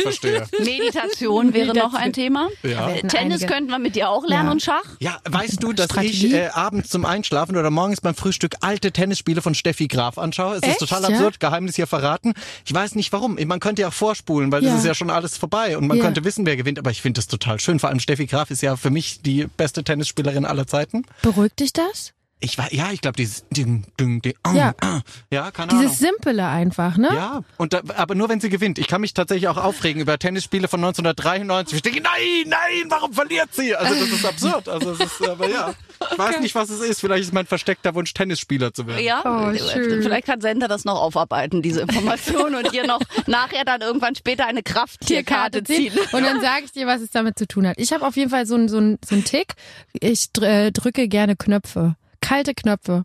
Speaker 3: Meditation wäre noch ein Thema.
Speaker 2: Ja.
Speaker 3: Tennis könnten wir mit dir auch lernen
Speaker 1: Ja.
Speaker 3: und Schach.
Speaker 2: Ja, weißt du, dass
Speaker 1: Strategie?
Speaker 2: ich äh, abends zum Einschlafen oder morgens beim Frühstück alte Tennisspiele von Steffi Graf anschaue? Es
Speaker 1: Echt,
Speaker 2: ist total
Speaker 1: ja?
Speaker 2: absurd, Geheimnis hier verraten. Ich weiß nicht warum. Man könnte ja vorspulen, weil
Speaker 1: Ja.
Speaker 2: das ist ja schon alles vorbei und man
Speaker 1: Ja.
Speaker 2: könnte wissen, wer gewinnt. Aber ich finde das total schön. Vor allem Steffi Graf ist ja für mich die beste Tennisspielerin aller Zeiten.
Speaker 1: Beruhigt dich das?
Speaker 2: Ich war, ja, ich glaube, dieses Ding, Ding, Ding, ah,
Speaker 1: Ja.
Speaker 2: ah. ja, keine Ahnung.
Speaker 1: Dieses Simple einfach, ne?
Speaker 2: Ja, und da, aber nur wenn sie gewinnt. Ich kann mich tatsächlich auch aufregen über Tennisspiele von 1993. Ich denke, nein, nein, warum verliert sie? Also das ist absurd. Also es ist, aber ja, ich weiß nicht, was es ist. Vielleicht ist mein versteckter Wunsch, Tennisspieler zu werden.
Speaker 3: Ja,
Speaker 1: Oh,
Speaker 3: äh,
Speaker 1: schön.
Speaker 3: vielleicht kann Sender das noch aufarbeiten, diese Information, und dir noch nachher dann irgendwann später eine Krafttierkarte ziehen.
Speaker 1: Und dann sage ich dir, was es damit zu tun hat. Ich habe auf jeden Fall so einen so einen- so einen Tick. Ich äh, drücke gerne Knöpfe. Kalte Knöpfe.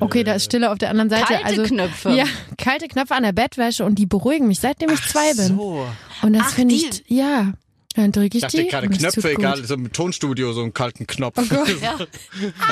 Speaker 1: Okay, da ist Stille auf der anderen Seite.
Speaker 3: Kalte
Speaker 1: also,
Speaker 3: Knöpfe?
Speaker 1: Ja, kalte Knöpfe an der Bettwäsche und die beruhigen mich, seitdem ich zwei bin.
Speaker 2: So.
Speaker 1: Und das
Speaker 3: Ach,
Speaker 1: finde ich, ja. Dann drücke ich
Speaker 2: Ich dachte
Speaker 1: die. es
Speaker 2: Knöpfe, egal, so im Tonstudio so einen kalten Knopf.
Speaker 3: Ja.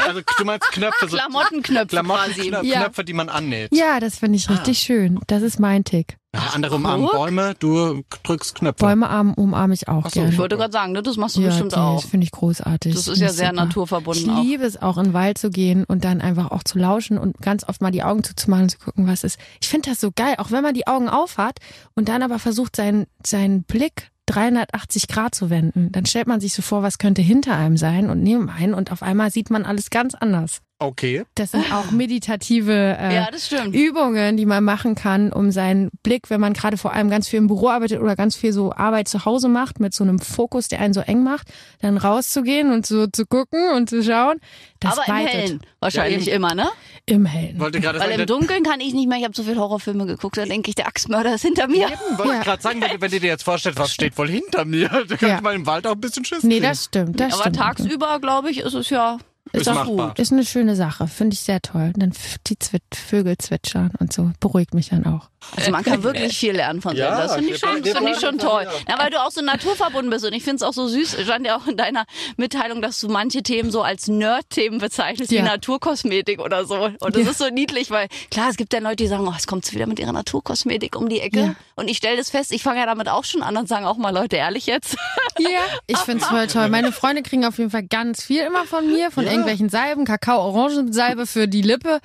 Speaker 2: also du meinst Knöpfe, so
Speaker 3: Klamottenknöpfe quasi.
Speaker 2: Klamottenknöpfe,
Speaker 1: Ja.
Speaker 2: Knöpfe, die man annäht.
Speaker 1: Ja, das finde ich richtig schön. Das ist mein Tick.
Speaker 2: Ja, andere umarmen. Bäume, du drückst Knöpfe.
Speaker 1: Bäume arm, umarme ich auch
Speaker 2: Ach so,
Speaker 1: gerne.
Speaker 3: Ich wollte gerade sagen, ne, das machst du
Speaker 1: ja,
Speaker 3: bestimmt
Speaker 1: die-
Speaker 3: auch.
Speaker 1: Das finde ich großartig.
Speaker 3: Das ist ja sehr
Speaker 1: super.
Speaker 3: naturverbunden
Speaker 1: Ich liebe es auch, in den Wald zu gehen und dann einfach auch zu lauschen und ganz oft mal die Augen zuzumachen und zu gucken, was ist. Ich finde das so geil, auch wenn man die Augen aufhat und dann aber versucht, seinen, seinen Blick 380 Grad zu wenden. Dann stellt man sich so vor, was könnte hinter einem sein und neben einen und auf einmal sieht man alles ganz anders.
Speaker 2: Okay.
Speaker 1: Das sind auch meditative äh,
Speaker 3: Ja.
Speaker 1: Übungen, die man machen kann, um seinen Blick, wenn man gerade vor allem ganz viel im Büro arbeitet oder ganz viel so Arbeit zu Hause macht, mit so einem Fokus, der einen so eng macht, dann rauszugehen und so zu gucken und zu schauen. Das
Speaker 3: Aber im
Speaker 1: weitet.
Speaker 3: Hellen wahrscheinlich
Speaker 2: Ja,
Speaker 3: immer, ne?
Speaker 1: Im Hellen.
Speaker 2: Wollte gerade
Speaker 3: Weil
Speaker 2: sagen,
Speaker 3: im Dunkeln kann ich nicht mehr. Ich habe so viele Horrorfilme geguckt, da denke ich, der Axtmörder ist hinter mir.
Speaker 2: wollte
Speaker 1: Ja.
Speaker 2: gerade sagen, wenn, du- wenn du dir jetzt vorstellst, was steht wohl hinter mir, da könnte
Speaker 1: Ja.
Speaker 2: man im Wald auch ein bisschen Schiss
Speaker 1: Nee, das stimmt. Das
Speaker 3: Aber
Speaker 1: stimmt.
Speaker 3: tagsüber, glaube ich, ist es ja
Speaker 2: Ist
Speaker 3: doch
Speaker 2: machbar.
Speaker 3: gut.
Speaker 1: Ist eine schöne Sache, finde ich sehr toll. Dann f- die Zwit Vögel zwitschern und so beruhigt mich dann auch.
Speaker 3: Also man kann wirklich viel lernen von
Speaker 2: Ja.
Speaker 3: Das finde ich schon, finde ich schon toll. Ja, weil du auch so naturverbunden bist und ich finde es auch so süß. Stand ja auch in deiner Mitteilung, dass du manche Themen so als Nerd-Themen bezeichnest, wie
Speaker 1: Ja.
Speaker 3: Naturkosmetik oder so. Und das
Speaker 1: Ja.
Speaker 3: ist so niedlich, weil klar, es gibt ja Leute, die sagen, oh, es kommt wieder mit ihrer Naturkosmetik um die Ecke.
Speaker 1: Ja.
Speaker 3: Und ich stelle das fest, ich fange ja damit auch schon an und sagen auch mal Leute, ehrlich jetzt.
Speaker 1: Ja, ich find's voll toll. Meine Freunde kriegen auf jeden Fall ganz viel immer von mir, von irgendwelchen Salben, Kakao-Orangensalbe für die Lippe.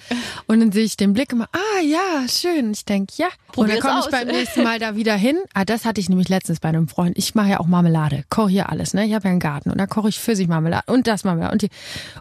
Speaker 1: Und dann sehe ich den Blick immer, ah ja, schön. Ich denk, ja.
Speaker 3: Probier's
Speaker 1: und dann komme ich beim nächsten Mal da wieder hin. Ah, das hatte ich nämlich letztens bei einem Freund. Ich mache ja auch Marmelade, koche hier alles, ne? Ich habe ja einen Garten und da koche ich Pfirsichmarmelade und das Marmelade und die.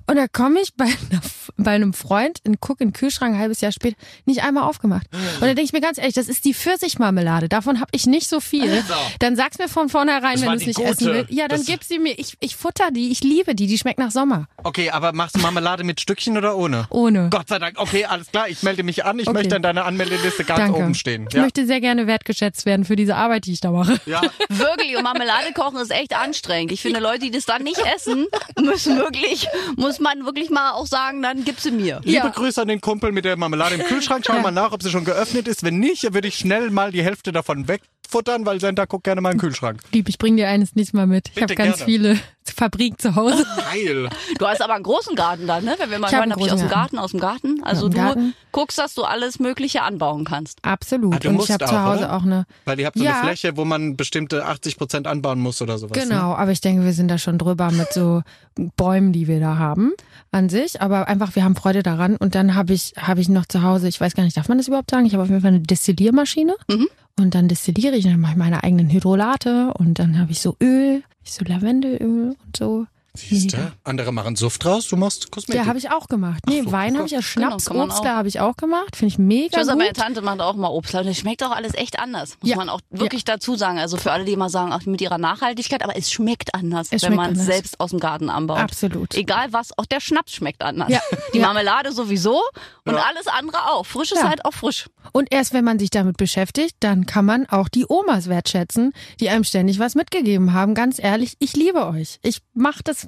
Speaker 1: Und da komme ich bei, einer, bei einem Freund und guck in den Kühlschrank ein halbes Jahr später, nicht einmal aufgemacht. Und dann denke ich mir ganz ehrlich, das ist die Pfirsichmarmelade. Davon habe ich nicht so viel. Dann sag's mir von vornherein,
Speaker 2: Das
Speaker 1: wenn du es nicht
Speaker 2: gute.
Speaker 1: essen willst. Ja, dann
Speaker 2: Das-
Speaker 1: gib sie mir. Ich, ich futter die. Ich liebe die. Die schmeckt nach Sommer.
Speaker 2: Okay, aber machst du Marmelade mit Stückchen oder ohne?
Speaker 1: Ohne.
Speaker 2: Gott sei Dank. Okay, alles klar. Ich melde mich an. Ich
Speaker 1: Okay.
Speaker 2: möchte in deiner Anmeldeliste ganz
Speaker 1: Danke.
Speaker 2: oben stehen.
Speaker 1: Ich
Speaker 2: Ja.
Speaker 1: möchte sehr gerne wertgeschätzt werden für diese Arbeit, die ich da mache.
Speaker 2: ja.
Speaker 3: Wirklich, und Marmelade kochen ist echt anstrengend. Ich finde, Leute, die das dann nicht essen, müssen wirklich, muss man wirklich mal auch sagen, dann gib sie mir.
Speaker 2: Liebe
Speaker 1: Ja.
Speaker 2: Grüße an den Kumpel mit der Marmelade im Kühlschrank. Schau mal nach, ob sie schon geöffnet ist. Wenn nicht, würde ich schnell mal die Hälfte davon wegfuttern, weil Senta guckt gerne mal in den Kühlschrank.
Speaker 1: Lieb, ich bring dir eines nicht mal mit. Ich habe ganz
Speaker 2: gerne.
Speaker 1: viele Obstfabrik zu Hause.
Speaker 2: Geil.
Speaker 3: Du hast aber einen großen Garten da, ne? Wenn wir mal
Speaker 1: Ich hab
Speaker 3: hören, ich aus dem
Speaker 1: großen
Speaker 3: Garten, aus dem Garten. Also
Speaker 1: im
Speaker 3: du
Speaker 1: Garten.
Speaker 3: guckst, dass du alles Mögliche anbauen kannst.
Speaker 1: Absolut.
Speaker 2: Ah, du
Speaker 1: und
Speaker 2: musst
Speaker 1: ich habe
Speaker 2: auch,
Speaker 1: zu Hause
Speaker 2: oder?
Speaker 1: auch eine.
Speaker 2: Weil ihr habt so
Speaker 1: Ja.
Speaker 2: eine Fläche, wo man bestimmte 80 Prozent anbauen muss oder sowas. Ne?
Speaker 1: Genau, aber ich denke, wir sind da schon drüber mit so Bäumen, die wir da haben an sich. Aber einfach, wir haben Freude daran. Und dann habe ich, habe ich noch zu Hause, ich weiß gar nicht, darf man das überhaupt sagen? Ich habe auf jeden Fall eine Destilliermaschine.
Speaker 3: Mhm.
Speaker 1: Und dann destilliere ich, dann mache ich meine eigenen Hydrolate und dann habe ich so Öl, so Lavendelöl und so.
Speaker 2: Siehst du? Andere machen Suft draus, du machst Kosmetik.
Speaker 1: Ja, habe ich auch gemacht. Nee,
Speaker 2: so,
Speaker 1: Wein habe ich ja
Speaker 3: Genau,
Speaker 1: Schnaps,
Speaker 3: auch.
Speaker 1: Obstler habe ich auch gemacht. Finde ich mega
Speaker 3: Ich weiß, aber meine
Speaker 1: gut.
Speaker 3: Tante macht auch mal Obst. Und es schmeckt auch alles echt anders. Muss
Speaker 1: Ja.
Speaker 3: man auch wirklich dazu sagen. Also für alle, die immer sagen, auch mit ihrer Nachhaltigkeit, aber es schmeckt anders,
Speaker 1: Es
Speaker 3: wenn
Speaker 1: schmeckt
Speaker 3: man es selbst aus dem Garten anbaut.
Speaker 1: Absolut.
Speaker 3: Egal was, auch der Schnaps schmeckt anders.
Speaker 1: Ja.
Speaker 3: Die
Speaker 1: Ja.
Speaker 3: Marmelade sowieso und alles andere auch. Frisch ist
Speaker 1: Ja.
Speaker 3: halt auch frisch.
Speaker 1: Und erst wenn man sich damit beschäftigt, dann kann man auch die Omas wertschätzen, die einem ständig was mitgegeben haben. Ganz ehrlich, ich liebe euch. Ich mach das,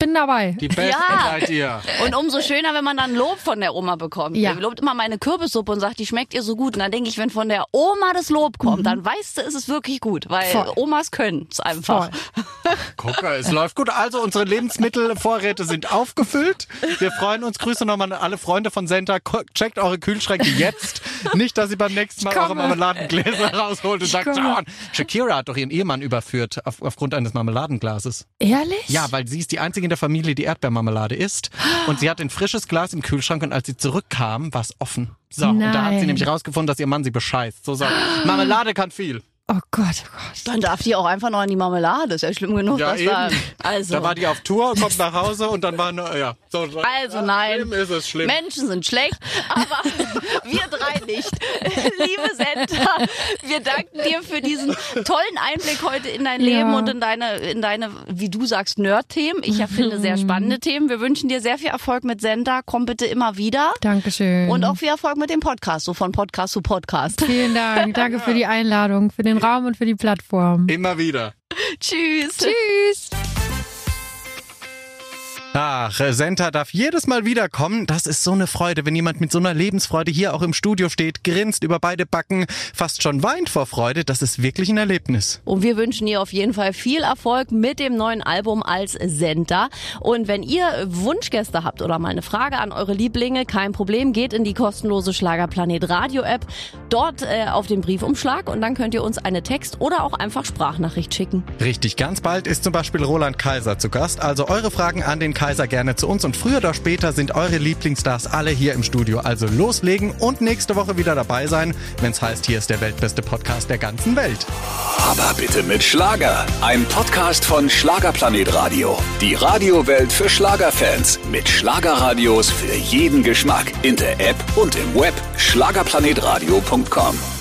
Speaker 1: bin dabei.
Speaker 2: Die Besten
Speaker 3: Ja.
Speaker 2: seid ihr.
Speaker 3: Und umso schöner, wenn man dann Lob von der Oma bekommt.
Speaker 1: Ja.
Speaker 3: Die lobt immer meine Kürbissuppe und sagt, die schmeckt ihr so gut. Und dann denke ich, wenn von der Oma das Lob kommt, dann weißt du, ist es wirklich gut. Weil
Speaker 1: Mhm. Voll.
Speaker 3: Omas können es einfach.
Speaker 2: Guck mal, es läuft gut. Also unsere Lebensmittelvorräte sind aufgefüllt. Wir freuen uns. Grüße nochmal an alle Freunde von Senta. Checkt eure Kühlschränke jetzt. Nicht, dass ihr beim nächsten Mal eure. Marmeladengläser rausholt und sagt, oh, Shakira hat doch ihren Ehemann überführt auf, aufgrund eines Marmeladenglases.
Speaker 1: Ehrlich?
Speaker 2: Ja, weil sie ist die einzige in der Familie, die Erdbeermarmelade isst. Und sie hat ein frisches Glas im Kühlschrank und als sie zurückkam, war es offen. So, und da hat sie
Speaker 1: Nein.
Speaker 2: nämlich rausgefunden, dass ihr Mann sie bescheißt. So, so. Marmelade kann viel.
Speaker 1: Oh Gott, oh Gott.
Speaker 3: Dann darf die auch einfach noch in die Marmelade. Ist ja schlimm genug,
Speaker 2: Ja,
Speaker 3: dass da.
Speaker 2: eben.
Speaker 3: Also.
Speaker 2: Da war die auf Tour, kommt nach Hause und dann war nur, ja. So, so.
Speaker 3: Also
Speaker 2: ja,
Speaker 3: nein.
Speaker 2: Schlimm ist es, schlimm.
Speaker 3: Menschen sind schlecht, aber wir drei nicht. Liebe Senta, wir danken dir für diesen tollen Einblick heute in dein
Speaker 1: Ja.
Speaker 3: Leben und in deine, in deine, wie du sagst, Nerd-Themen. Ich ja finde sehr spannende Themen. Wir wünschen dir sehr viel Erfolg mit Senta. Komm bitte immer wieder.
Speaker 1: Dankeschön.
Speaker 3: Und auch viel Erfolg mit dem Podcast, so von Podcast zu Podcast.
Speaker 1: Vielen Dank. Danke für die Einladung, für den Raum und für die Plattform.
Speaker 2: Immer wieder.
Speaker 3: Tschüss.
Speaker 1: Tschüss.
Speaker 2: Ach, Senta darf jedes Mal wiederkommen. Das ist so eine Freude, wenn jemand mit so einer Lebensfreude hier auch im Studio steht, grinst über beide Backen, fast schon weint vor Freude. Das ist wirklich ein Erlebnis.
Speaker 3: Und wir wünschen ihr auf jeden Fall viel Erfolg mit dem neuen Album als Sender. Und wenn ihr Wunschgäste habt oder mal eine Frage an eure Lieblinge, kein Problem, geht in die kostenlose Schlagerplanet Radio App, dort äh, auf den Briefumschlag und dann könnt ihr uns eine Text- oder auch einfach Sprachnachricht schicken.
Speaker 2: Richtig, ganz bald ist zum Beispiel Roland Kaiser zu Gast. Also eure Fragen an den Kaiser gerne zu uns und früher oder später sind eure Lieblingsstars alle hier im Studio. Also loslegen und nächste Woche wieder dabei sein, wenn es heißt, hier ist der weltbeste Podcast der ganzen Welt.
Speaker 4: Aber bitte mit Schlager. Ein Podcast von Schlagerplanet Radio. Die Radiowelt für Schlagerfans. Mit Schlagerradios für jeden Geschmack. In der App und im Web. Schlagerplanetradio.com.